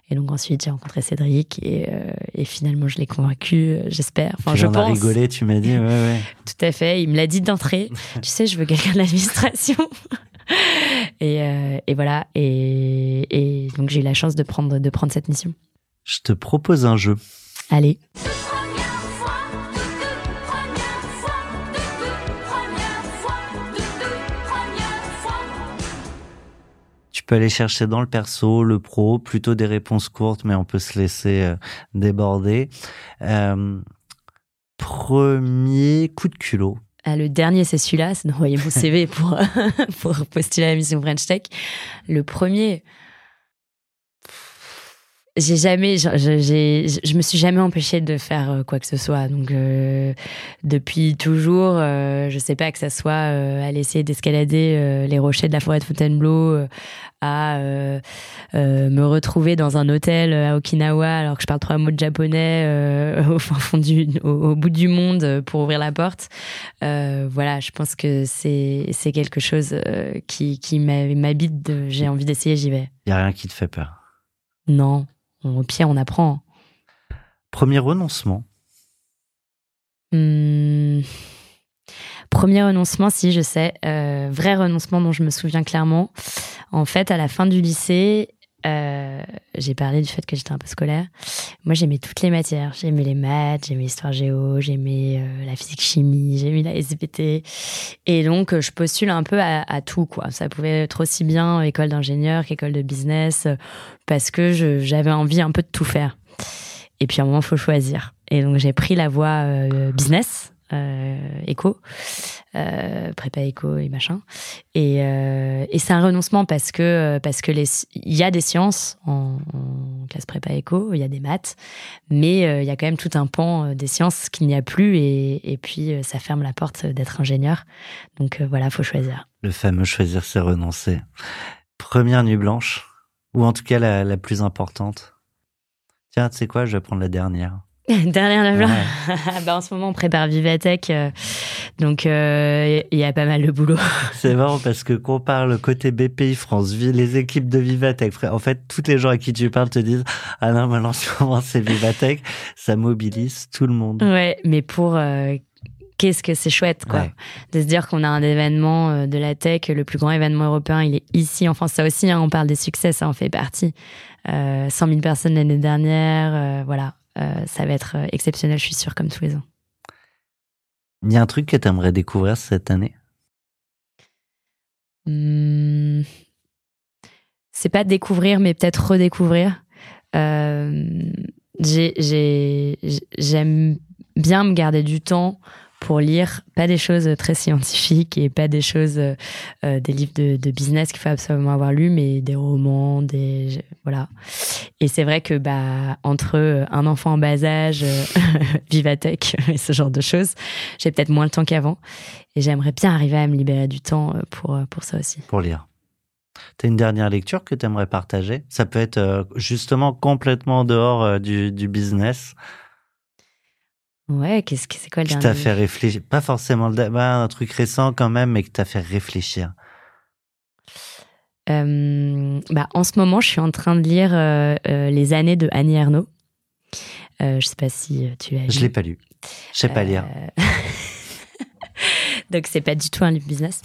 Et donc, ensuite, j'ai rencontré Cédric et, euh, et finalement, je l'ai convaincu, j'espère. Enfin, tu je en pense. rigolé, tu m'as dit, ouais, ouais. Tout à fait. Il me l'a dit d'entrée. tu sais, je veux quelqu'un de l'administration. et, euh, et voilà. Et, et donc, j'ai eu la chance de prendre, de prendre cette mission. Je te propose un jeu. Allez. Peux aller chercher dans le perso, le pro, plutôt des réponses courtes, mais on peut se laisser euh, déborder. Euh, premier coup de culot. Ah, le dernier, c'est celui-là, c'est d'envoyer mon CV pour, pour postuler à la mission French Tech. Le premier, j'ai jamais, je, je me suis jamais empêchée de faire euh, quoi que ce soit. Donc euh, depuis toujours, euh, je sais pas que ça soit euh, aller essayer d'escalader euh, les rochers de la forêt de Fontainebleau, euh, à euh, euh, me retrouver dans un hôtel à Okinawa alors que je parle trois mots de japonais euh, au fond du, au, au bout du monde pour ouvrir la porte. Euh, voilà, je pense que c'est c'est quelque chose euh, qui qui m'habite. J'ai envie d'essayer, j'y vais. Il y a rien qui te fait peur? Non, au pire on apprend. Premier renoncement. Hmm. Premier renoncement, si je sais, euh, vrai renoncement dont je me souviens clairement. En fait, à la fin du lycée, euh, j'ai parlé du fait que j'étais un peu scolaire. Moi, j'aimais toutes les matières. J'aimais les maths, j'aimais l'histoire géo, j'aimais euh, la physique chimie, j'aimais la SVT. Et donc, euh, je postule un peu à, à tout, quoi. Ça pouvait être aussi bien école d'ingénieur qu'école de business, parce que j'avais envie un peu de tout faire. Et puis à un moment, il faut choisir. Et donc j'ai pris la voie business, éco, euh, prépa éco et machin. Et, euh, et c'est un renoncement parce que euh, parce que il y a des sciences en, en classe prépa éco, il y a des maths, mais euh, il y a quand même tout un pan euh, des sciences qu'il n'y a plus et, puis euh, ça ferme la porte d'être ingénieur. Donc euh, voilà, faut choisir. Le fameux choisir, c'est renoncer. Première nuit blanche, ou en tout cas la, la plus importante. Tiens, tu sais quoi, je vais prendre la dernière. Derrière la blanc. Ouais. bah, en ce moment, on prépare Vivatech, euh, donc euh, il y a pas mal de boulot. C'est marrant parce que qu'on parle côté BPI France, les équipes de Vivatech. En fait, toutes les gens à qui tu parles te disent Ah non, ce moment, c'est Vivatech. Ça mobilise tout le monde. Ouais, mais pour euh, qu'est-ce que c'est chouette, quoi, Ouais. de se dire qu'on a un événement euh, de la tech, le plus grand événement européen, il est ici en France. Ça aussi, hein, on parle des succès, ça en fait partie. Euh, 100 000 personnes l'année dernière, euh, voilà. Euh, ça va être euh, exceptionnel, je suis sûre, comme tous les ans. Il y a un truc que tu aimerais découvrir cette année? Hmm. C'est pas découvrir, mais peut-être redécouvrir. Euh, j'ai- j'ai- J'aime bien me garder du temps pour lire pas des choses très scientifiques et pas des choses, euh, euh, des livres de, business qu'il faut absolument avoir lu, mais des romans, des voilà. Et c'est vrai que bah entre euh, un enfant en bas âge, Vivatech et ce genre de choses, j'ai peut-être moins le temps qu'avant. Et j'aimerais bien arriver à me libérer du temps pour, pour ça aussi. pour lire T'as une dernière lecture que tu aimerais partager? Ça peut être justement complètement en dehors du, du business, Ouais, qu'est-ce que c'est quoi le qui t'a fait réfléchir. Pas forcément le, bah, un truc récent quand même, mais qui t'a fait réfléchir. Euh, bah, En ce moment, je suis en train de lire euh, euh, Les années de Annie Ernaux. Je sais pas si tu l'as Je lu. l'ai pas lu. Je sais pas lire. Donc c'est pas du tout un livre business.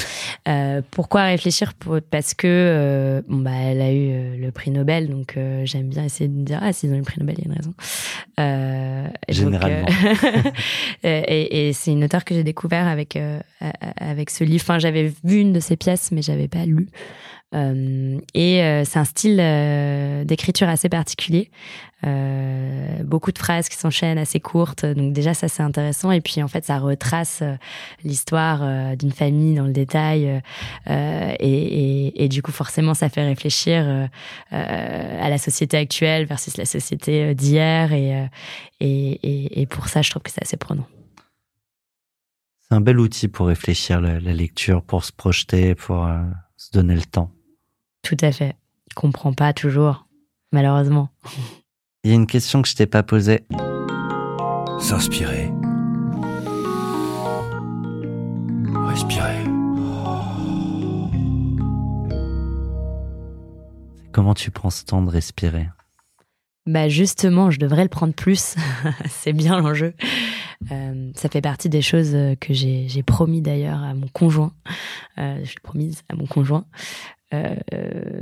Euh, pourquoi réfléchir pour, Parce que euh, bon bah elle a eu euh, le prix Nobel, donc euh, j'aime bien essayer de me dire ah s'ils ont eu le prix Nobel il y a une raison. Donc, Généralement. et et c'est une auteure que j'ai découvert avec avec ce livre. Enfin j'avais vu une de ses pièces mais j'avais pas lu. Euh, et euh, c'est un style euh, d'écriture assez particulier. Euh, beaucoup de phrases qui s'enchaînent assez courtes. Donc déjà ça c'est intéressant. Et puis en fait ça retrace euh, l'histoire euh, d'une famille dans le détail. euh, euh, et, et, et du coup forcément ça fait réfléchir euh, euh, à la société actuelle versus la société euh, d'hier. Et, euh, et, et, et pour ça je trouve que c'est assez prenant. C'est un bel outil pour réfléchir, la, la lecture, pour se projeter, pour euh, se donner le temps. Tout à fait. Je comprends pas toujours, malheureusement. Il y a une question que je t'ai pas posée. S'inspirer. Respirer. Comment tu prends ce temps de respirer? Bah justement, je devrais le prendre plus. c'est bien l'enjeu. Euh, ça fait partie des choses euh, que j'ai j'ai promis d'ailleurs à mon conjoint. Euh, je l'ai promise à mon conjoint euh,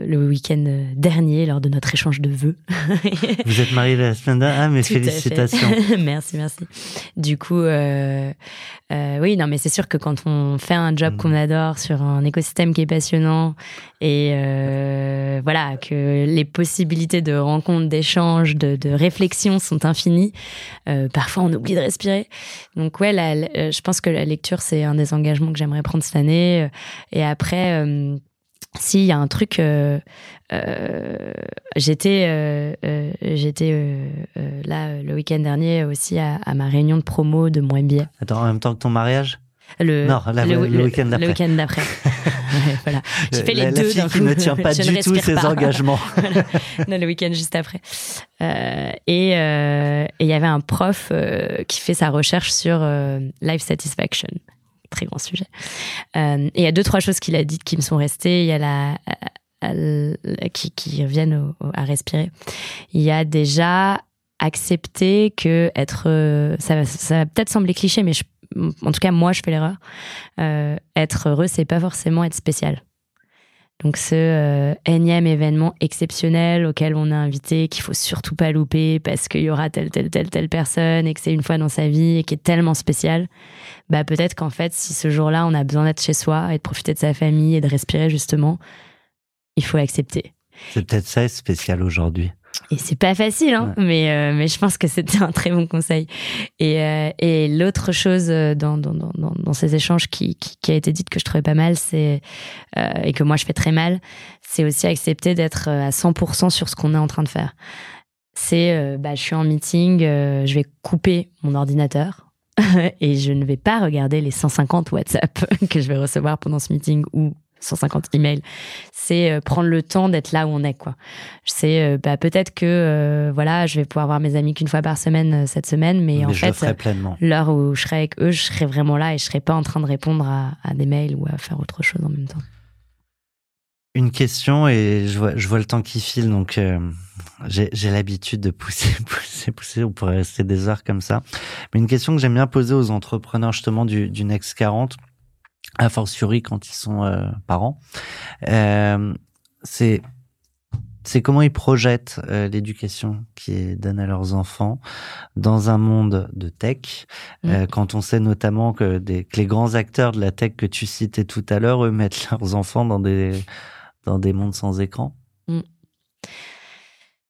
le week-end dernier lors de notre échange de vœux. Vous êtes mariés la semaine dernière Ah, Tout fait. félicitations. merci, merci. Du coup, euh, euh, oui, non, mais c'est sûr que quand on fait un job Mm. qu'on adore sur un écosystème qui est passionnant et voilà que les possibilités de rencontres, d'échanges, de, de réflexion sont infinies, parfois on oublie de respirer. Donc ouais, la- la- je pense que la lecture c'est un des engagements que j'aimerais prendre cette année. Et après. S'il y a un truc, euh, euh, j'étais euh, j'étais là le week-end dernier aussi à, à ma réunion de promo de mon MBA. Attends, en même temps que ton mariage? Le, Non, le week-end d'après. Le week-end d'après. Ouais, voilà. J'ai fait La- les la deux fille d'un qui coup. ne tient pas du tout ses pas. engagements. Voilà. Non, le week-end juste après. Euh, et euh, et il y avait un prof euh, qui fait sa recherche sur life satisfaction. Très grand sujet. Euh, et il y a deux, trois choses qu'il a dites qui me sont restées. Il y a la, à- qui, qui reviennent à respirer. Il y a déjà accepter que être. euh, ça, ça va peut-être sembler cliché, mais je- en tout cas, moi, je fais l'erreur. Euh, être heureux, c'est pas forcément être spécial. Donc ce euh, énième événement exceptionnel auquel on est invité, qu'il faut surtout pas louper parce qu'il y aura telle, telle, telle, telle personne et que c'est une fois dans sa vie et qui est tellement spécial, bah peut-être qu'en fait, si ce jour-là, on a besoin d'être chez soi et de profiter de sa famille et de respirer justement, il faut l'accepter. C'est peut-être ça spécial aujourd'hui. Et c'est pas facile, hein, mais, euh, mais je pense que c'était un très bon conseil. Et, euh, et l'autre chose euh, dans, dans, dans, ces échanges qui, qui, qui a été dite que je trouvais pas mal, c'est euh, et que moi je fais très mal, c'est aussi accepter d'être à 100% sur ce qu'on est en train de faire. C'est, bah, je suis en meeting, je vais couper mon ordinateur et je ne vais pas regarder les 150 WhatsApp que je vais recevoir pendant ce meeting ou 150 emails. C'est euh, prendre le temps d'être là où on est, quoi. C'est euh, bah, peut-être que euh, voilà, je vais pouvoir voir mes amis qu'une fois par semaine euh, cette semaine, mais, Mais, en fait, l'heure où je serai avec eux, je serai vraiment là et je serai pas en train de répondre à, à des mails ou à faire autre chose en même temps. Une question et je vois, je vois le temps qui file, donc j'ai j'ai l'habitude de pousser, pousser, pousser. On pourrait rester des heures comme ça. Mais une question que j'aime bien poser aux entrepreneurs justement du, du Next 40, a fortiori quand ils sont euh, parents, euh, c'est c'est comment ils projettent euh, l'éducation qu'ils donnent à leurs enfants dans un monde de tech. Euh, quand on sait notamment que, des, que les grands acteurs de la tech que tu citais tout à l'heure, eux mettent leurs enfants dans des dans des mondes sans écran.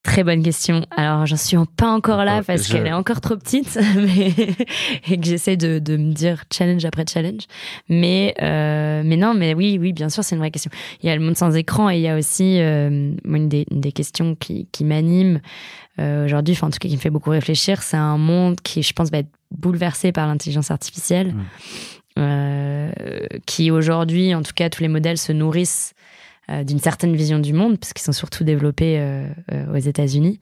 Très bonne question. Alors, j'en suis pas encore là parce je- qu'elle est encore trop petite mais, et que j'essaie de, de me dire challenge après challenge. Mais, euh, mais non, mais oui, oui, bien sûr, c'est une vraie question. Il y a le monde sans écran et il y a aussi euh, une, des, une des questions qui, qui m'anime euh, aujourd'hui, enfin, en tout cas, qui me fait beaucoup réfléchir. C'est un monde qui, je pense, va être bouleversé par l'intelligence artificielle. Mm. Qui aujourd'hui, en tout cas, tous les modèles se nourrissent d'une certaine vision du monde, parce qu'ils sont surtout développés euh, euh, aux États-Unis.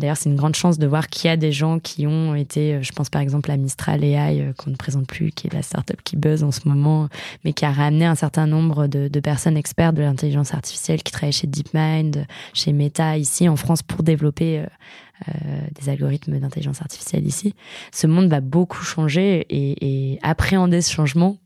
D'ailleurs, c'est une grande chance de voir qu'il y a des gens qui ont été, euh, je pense par exemple à Mistral AI, euh, qu'on ne présente plus, qui est la startup qui buzz en ce moment, mais qui a ramené un certain nombre de, personnes expertes de l'intelligence artificielle qui travaillent chez DeepMind, chez Meta ici en France pour développer euh, euh, des algorithmes d'intelligence artificielle ici. Ce monde va beaucoup changer et appréhender ce changement.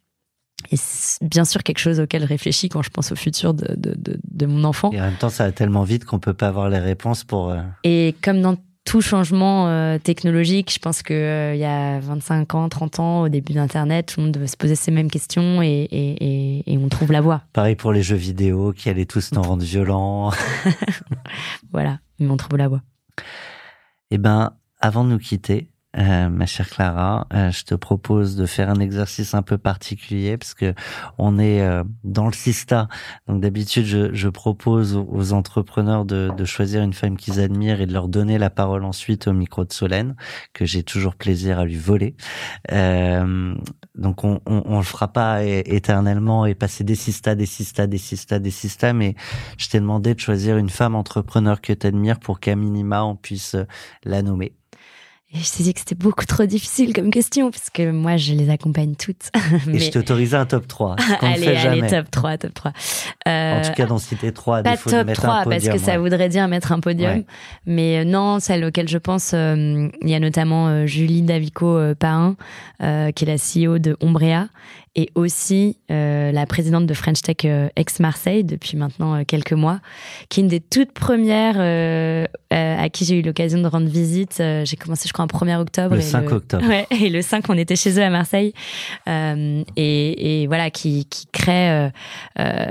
Et c'est bien sûr quelque chose auquel je réfléchis quand je pense au futur de, de, de, de mon enfant. Et en même temps, ça va tellement vite qu'on peut pas avoir les réponses pour. euh, Et comme dans tout changement euh, technologique, je pense que euh, il y a 25 ans, 30 ans, au début d'Internet, tout le monde devait se poser ces mêmes questions et, et, et, et on trouve la voie. Pareil pour les jeux vidéo qui allaient tous nous rendre violents. Voilà, mais on trouve la voie. Eh ben, avant de nous quitter, euh, ma chère Clara, euh, je te propose de faire un exercice un peu particulier parce que on est euh, dans le Sista. Donc d'habitude, je, je propose aux, entrepreneurs de, de choisir une femme qu'ils admirent et de leur donner la parole ensuite au micro de Solène, que j'ai toujours plaisir à lui voler. Euh, donc on, on, on le fera pas éternellement et passer des Sista, des Sista, des Sista, des Sista, mais je t'ai demandé de choisir une femme entrepreneur que tu admires pour qu'à minima on puisse euh, la nommer. Et je t'ai dit que c'était beaucoup trop difficile comme question parce que moi, je les accompagne toutes. Et je t'ai autorisé un top 3, ce qu'on ne allez, fait jamais. allez, top 3, top 3. Euh, En tout cas, d'en citer 3, à pas de top mettre 3 un podium. parce que ça ouais. voudrait dire mettre un podium. Ouais. Mais euh, non, celle auquel je pense, euh, il y a notamment euh, Julie Davico euh, Pain, euh, qui est la CEO de Ombrea, et aussi euh, la présidente de French Tech euh, ex-Marseille depuis maintenant euh, quelques mois, qui est une des toutes premières euh, euh, à qui j'ai eu l'occasion de rendre visite. J'ai commencé, je crois, un 1er octobre. Le et 5 octobre. Ouais, et le 5, on était chez eux à Marseille. Euh, et, et, voilà, qui, qui crée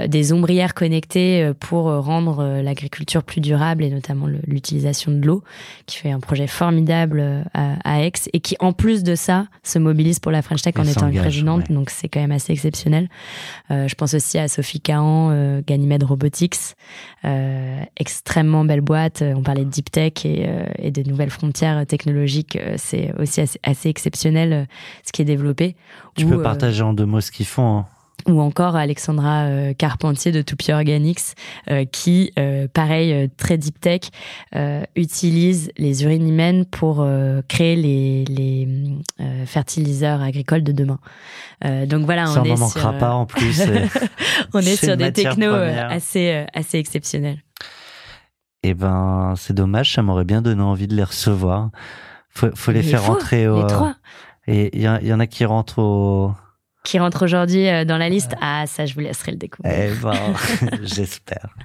des ombrières connectées pour rendre l'agriculture plus durable et notamment l'utilisation de l'eau, qui fait un projet formidable euh, à, à, Aix et qui, en plus de ça, se mobilise pour la French Tech en étant présidente. Ouais. Donc, c'est quand même assez exceptionnel. Euh, je pense aussi à Sophie Cahan, euh, Ganymede Robotics, extrêmement belle boîte. On parlait de deep tech et, et de nouvelles frontières technologiques. C'est aussi assez, assez exceptionnel ce qui est développé. Tu Où, peux partager en deux mots ce qu'ils font. Hein ou encore Alexandra euh, Carpentier de Toupie Organics euh, qui, euh, pareil, très deep tech, utilise les urines humaines pour créer les, les fertiliseurs agricoles de demain. donc voilà, Ça, on, est manquera sur, pas en plus. on est sur des technos assez assez exceptionnels. Eh ben, c'est dommage, ça m'aurait bien donné envie de les recevoir. Faut, faut les faire faut, rentrer au. Les trois. Et il y, y, en a qui rentrent au. Qui rentrent aujourd'hui dans la liste. Ah, ça, je vous laisserai le découvrir. Eh ben, j'espère.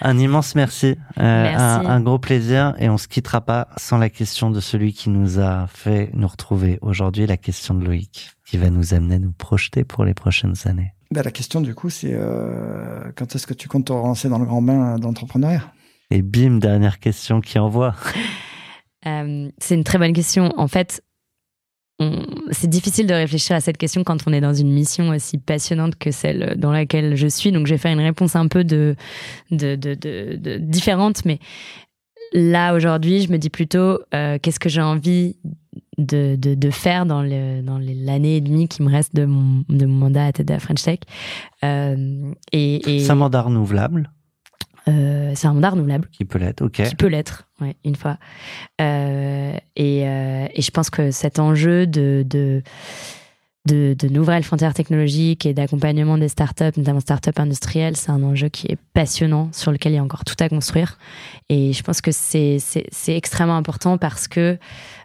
Un immense merci. Euh, merci. Un, un, gros plaisir. Et on se quittera pas sans la question de celui qui nous a fait nous retrouver aujourd'hui, la question de Loïc, qui va nous amener à nous projeter pour les prochaines années. Ben, la question, du coup, c'est euh, quand est-ce que tu comptes te relancer dans le grand bain d'entrepreneuriat? Et bim, dernière question qui envoie. Euh, c'est une très bonne question. En fait, c'est difficile de réfléchir à cette question quand on est dans une mission aussi passionnante que celle dans laquelle je suis. Donc, je vais faire une réponse un peu différente, mais là aujourd'hui, je me dis plutôt euh, qu'est-ce que j'ai envie de, faire dans l'année et demie qui me reste de mon, mandat à tête de French Tech. Euh. C'est un mandat renouvelable euh, c'est un mandat renouvelable. Qui peut l'être, ok. Qui peut l'être, ouais, une fois. Euh, et, euh, et, je pense que cet enjeu de, de, de, de nouvelles frontières technologiques et d'accompagnement des startups, notamment startups industrielles, c'est un enjeu qui est passionnant, sur lequel il y a encore tout à construire. Et je pense que c'est extrêmement important parce que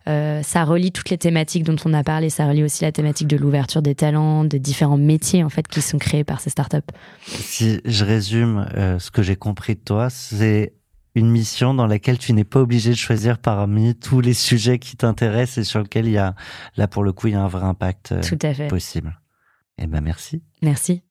euh, ça relie toutes les thématiques dont on a parlé. Ça relie aussi la thématique de l'ouverture des talents, de différents métiers en fait qui sont créés par ces startups. Si je résume euh, ce que j'ai compris de toi, c'est une mission dans laquelle tu n'es pas obligé de choisir parmi tous les sujets qui t'intéressent et sur lesquels il y a, là pour le coup, il y a un vrai impact Tout à fait. possible. Eh ben merci. Merci.